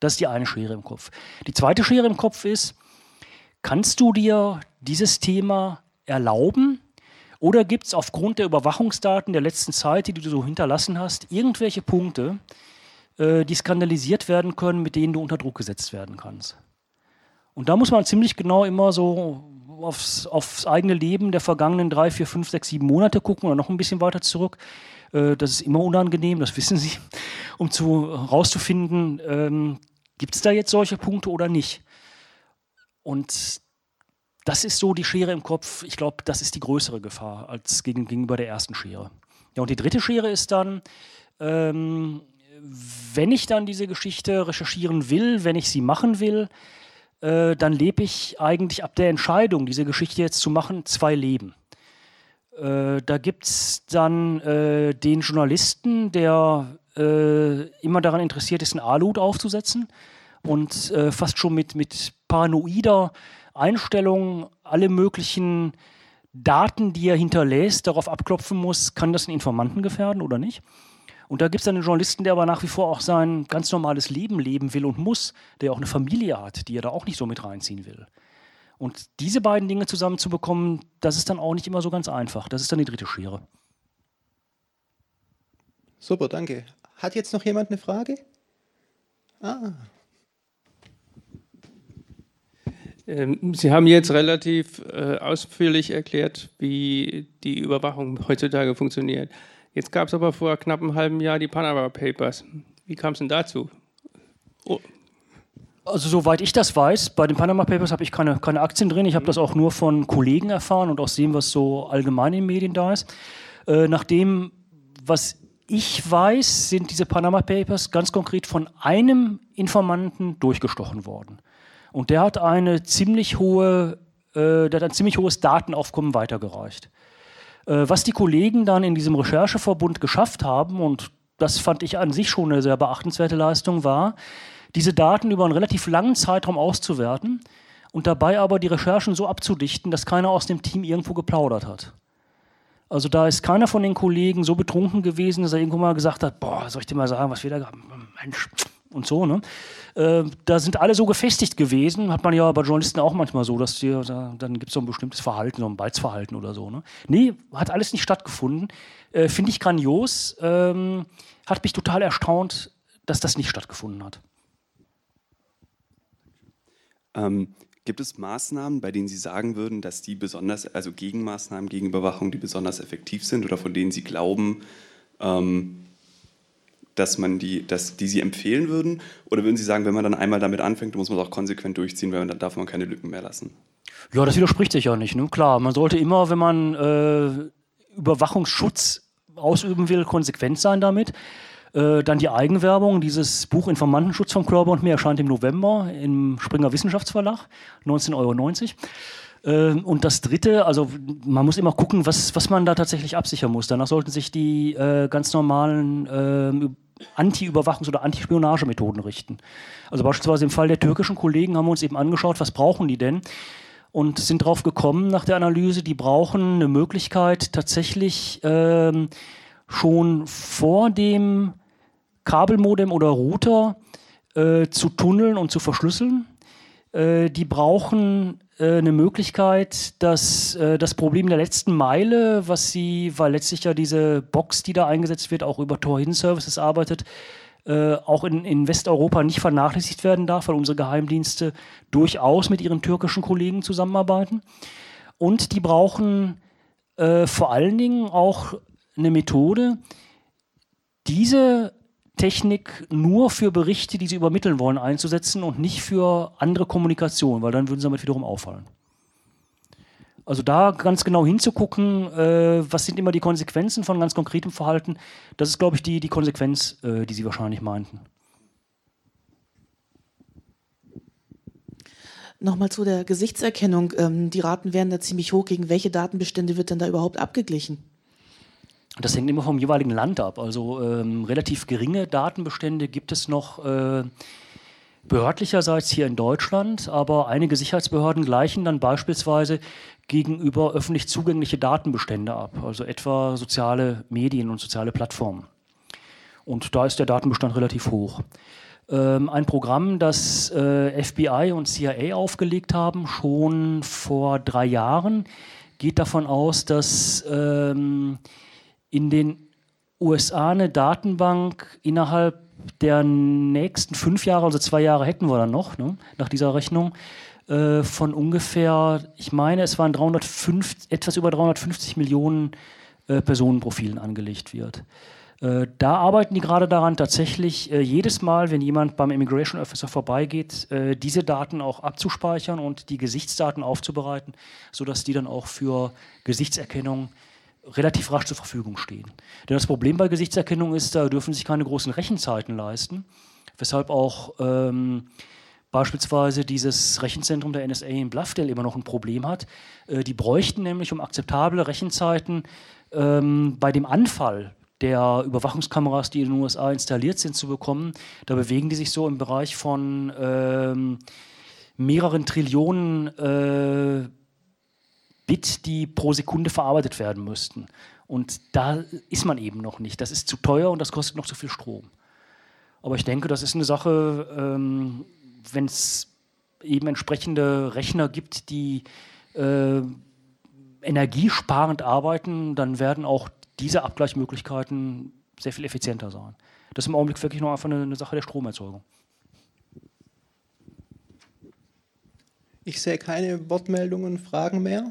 [SPEAKER 3] Das ist die eine Schere im Kopf. Die zweite Schere im Kopf ist, kannst du dir dieses Thema erlauben? Oder gibt es aufgrund der Überwachungsdaten der letzten Zeit, die du so hinterlassen hast, irgendwelche Punkte, äh, die skandalisiert werden können, mit denen du unter Druck gesetzt werden kannst? Und da muss man ziemlich genau immer so aufs, aufs eigene Leben der vergangenen drei, vier, fünf, sechs, sieben Monate gucken oder noch ein bisschen weiter zurück. Äh, das ist immer unangenehm, das *laughs* wissen Sie, um zu herauszufinden, ähm, gibt es da jetzt solche Punkte oder nicht. Und das ist so die Schere im Kopf. Ich glaube, das ist die größere Gefahr als gegen, gegenüber der ersten Schere. Ja, und die dritte Schere ist dann, ähm, wenn ich dann diese Geschichte recherchieren will, wenn ich sie machen will, äh, dann lebe ich eigentlich ab der Entscheidung, diese Geschichte jetzt zu machen, zwei Leben. Äh, da gibt es dann äh, den Journalisten, der äh, immer daran interessiert ist, einen Aluhut aufzusetzen und äh, fast schon mit, mit paranoider Einstellung alle möglichen Daten, die er hinterlässt, darauf abklopfen muss, kann das einen Informanten gefährden oder nicht. Und da gibt es einen Journalisten, der aber nach wie vor auch sein ganz normales Leben leben will und muss, der auch eine Familie hat, die er da auch nicht so mit reinziehen will. Und diese beiden Dinge zusammenzubekommen, das ist dann auch nicht immer so ganz einfach. Das ist dann die dritte Schere.
[SPEAKER 2] Super, danke. Hat jetzt noch jemand eine Frage? Ah.
[SPEAKER 10] Ähm, Sie haben jetzt relativ äh, ausführlich erklärt, wie die Überwachung heutzutage funktioniert. Jetzt gab es aber vor knapp einem halben Jahr die Panama Papers. Wie kam es denn dazu? Oh.
[SPEAKER 3] Also soweit ich das weiß, bei den Panama Papers habe ich keine, keine Aktien drin. Ich habe das auch nur von Kollegen erfahren und aus dem, was so allgemein in den Medien da ist. Äh, nach dem, was ich weiß, sind diese Panama Papers ganz konkret von einem Informanten durchgestochen worden. Und der hat eine ziemlich hohe, äh, der hat ein ziemlich hohes Datenaufkommen weitergereicht. Äh, was die Kollegen dann in diesem Rechercheverbund geschafft haben, und das fand ich an sich schon eine sehr beachtenswerte Leistung, war, diese Daten über einen relativ langen Zeitraum auszuwerten und dabei aber die Recherchen so abzudichten, dass keiner aus dem Team irgendwo geplaudert hat. Also da ist keiner von den Kollegen so betrunken gewesen, dass er irgendwo mal gesagt hat, boah, soll ich dir mal sagen, was wir da haben? Mensch, und so. Ne? Äh, da sind alle so gefestigt gewesen, hat man ja bei Journalisten auch manchmal so, dass die, da, dann gibt es so ein bestimmtes Verhalten, so ein Beizverhalten oder so. Ne? Nee, hat alles nicht stattgefunden. Äh, Finde ich grandios. Ähm, hat mich total erstaunt, dass das nicht stattgefunden hat.
[SPEAKER 11] Ähm, gibt es Maßnahmen, bei denen Sie sagen würden, dass die besonders, also Gegenmaßnahmen gegen Überwachung, die besonders effektiv sind oder von denen Sie glauben, ähm, dass man die, dass die Sie empfehlen würden? Oder würden Sie sagen, wenn man dann einmal damit anfängt, muss man es auch konsequent durchziehen, weil dann darf man keine Lücken mehr lassen?
[SPEAKER 3] Ja, das widerspricht sich ja nicht. Ne? Klar, man sollte immer, wenn man äh, Überwachungsschutz ausüben will, konsequent sein damit. Äh, dann die Eigenwerbung. Dieses Buch Informantenschutz vom Körper und mir erscheint im November im Springer Wissenschaftsverlag, 19,90 Euro. Äh, und das Dritte, also man muss immer gucken, was, was man da tatsächlich absichern muss. Danach sollten sich die äh, ganz normalen äh, Anti-Überwachungs- oder Anti-Spionagemethoden richten. Also beispielsweise im Fall der türkischen Kollegen haben wir uns eben angeschaut, was brauchen die denn? Und sind darauf gekommen nach der Analyse, die brauchen eine Möglichkeit, tatsächlich ähm, schon vor dem Kabelmodem oder Router äh, zu tunneln und zu verschlüsseln. Äh, die brauchen äh, eine Möglichkeit, dass äh, das Problem der letzten Meile, was sie, weil letztlich ja diese Box, die da eingesetzt wird, auch über Tor-Hidden-Services arbeitet, äh, auch in, in, Westeuropa nicht vernachlässigt werden darf, weil unsere Geheimdienste durchaus mit ihren türkischen Kollegen zusammenarbeiten. Und die brauchen äh, vor allen Dingen auch eine Methode, diese Technik nur für Berichte, die sie übermitteln wollen, einzusetzen und nicht für andere Kommunikation, weil dann würden sie damit wiederum auffallen. Also da ganz genau hinzugucken, äh, was sind immer die Konsequenzen von ganz konkretem Verhalten, das ist, glaube ich, die, die Konsequenz, äh, die Sie wahrscheinlich meinten.
[SPEAKER 12] Nochmal zu der Gesichtserkennung. Ähm, die Raten wären da ziemlich hoch. Gegen welche Datenbestände wird denn da überhaupt abgeglichen?
[SPEAKER 3] Das hängt immer vom jeweiligen Land ab. Also ähm, relativ geringe Datenbestände gibt es noch äh, behördlicherseits hier in Deutschland, aber einige Sicherheitsbehörden gleichen dann beispielsweise gegenüber öffentlich zugängliche Datenbestände ab, also etwa soziale Medien und soziale Plattformen. Und da ist der Datenbestand relativ hoch. Ähm, ein Programm, das äh, FBI und CIA aufgelegt haben, schon vor drei Jahren, geht davon aus, dass ähm, in den USA eine Datenbank innerhalb der nächsten fünf Jahre, also zwei Jahre hätten wir dann noch, ne, nach dieser Rechnung, äh, von ungefähr, ich meine, es waren 350, etwas über 350 Millionen äh, Personenprofilen angelegt wird. Äh, da arbeiten die gerade daran, tatsächlich äh, jedes Mal, wenn jemand beim Immigration Officer vorbeigeht, äh, diese Daten auch abzuspeichern und die Gesichtsdaten aufzubereiten, sodass die dann auch für Gesichtserkennung relativ rasch zur Verfügung stehen. Denn das Problem bei Gesichtserkennung ist, da dürfen sich keine großen Rechenzeiten leisten, weshalb auch ähm, beispielsweise dieses Rechenzentrum der NSA in Bluffdale immer noch ein Problem hat. Äh, die bräuchten nämlich, um akzeptable Rechenzeiten ähm, bei dem Anfall der Überwachungskameras, die in den USA installiert sind, zu bekommen, da bewegen die sich so im Bereich von ähm, mehreren Trillionen äh, Bit, die pro Sekunde verarbeitet werden müssten. Und da ist man eben noch nicht. Das ist zu teuer und das kostet noch zu viel Strom. Aber ich denke, das ist eine Sache, ähm, wenn es eben entsprechende Rechner gibt, die äh, energiesparend arbeiten, dann werden auch diese Abgleichmöglichkeiten sehr viel effizienter sein. Das ist im Augenblick wirklich nur einfach eine, eine Sache der Stromerzeugung.
[SPEAKER 2] Ich sehe keine Wortmeldungen, Fragen mehr.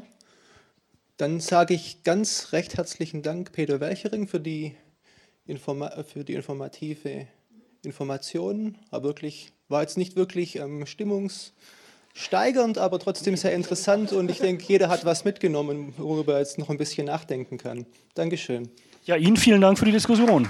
[SPEAKER 2] Dann sage ich ganz recht herzlichen Dank, Peter Welchering, für die, Informa für die informative Informationen. War wirklich war jetzt nicht wirklich ähm, stimmungssteigernd, aber trotzdem sehr interessant und ich denke, jeder hat was mitgenommen, worüber er jetzt noch ein bisschen nachdenken kann. Dankeschön.
[SPEAKER 3] Ja, Ihnen vielen Dank für die Diskussion.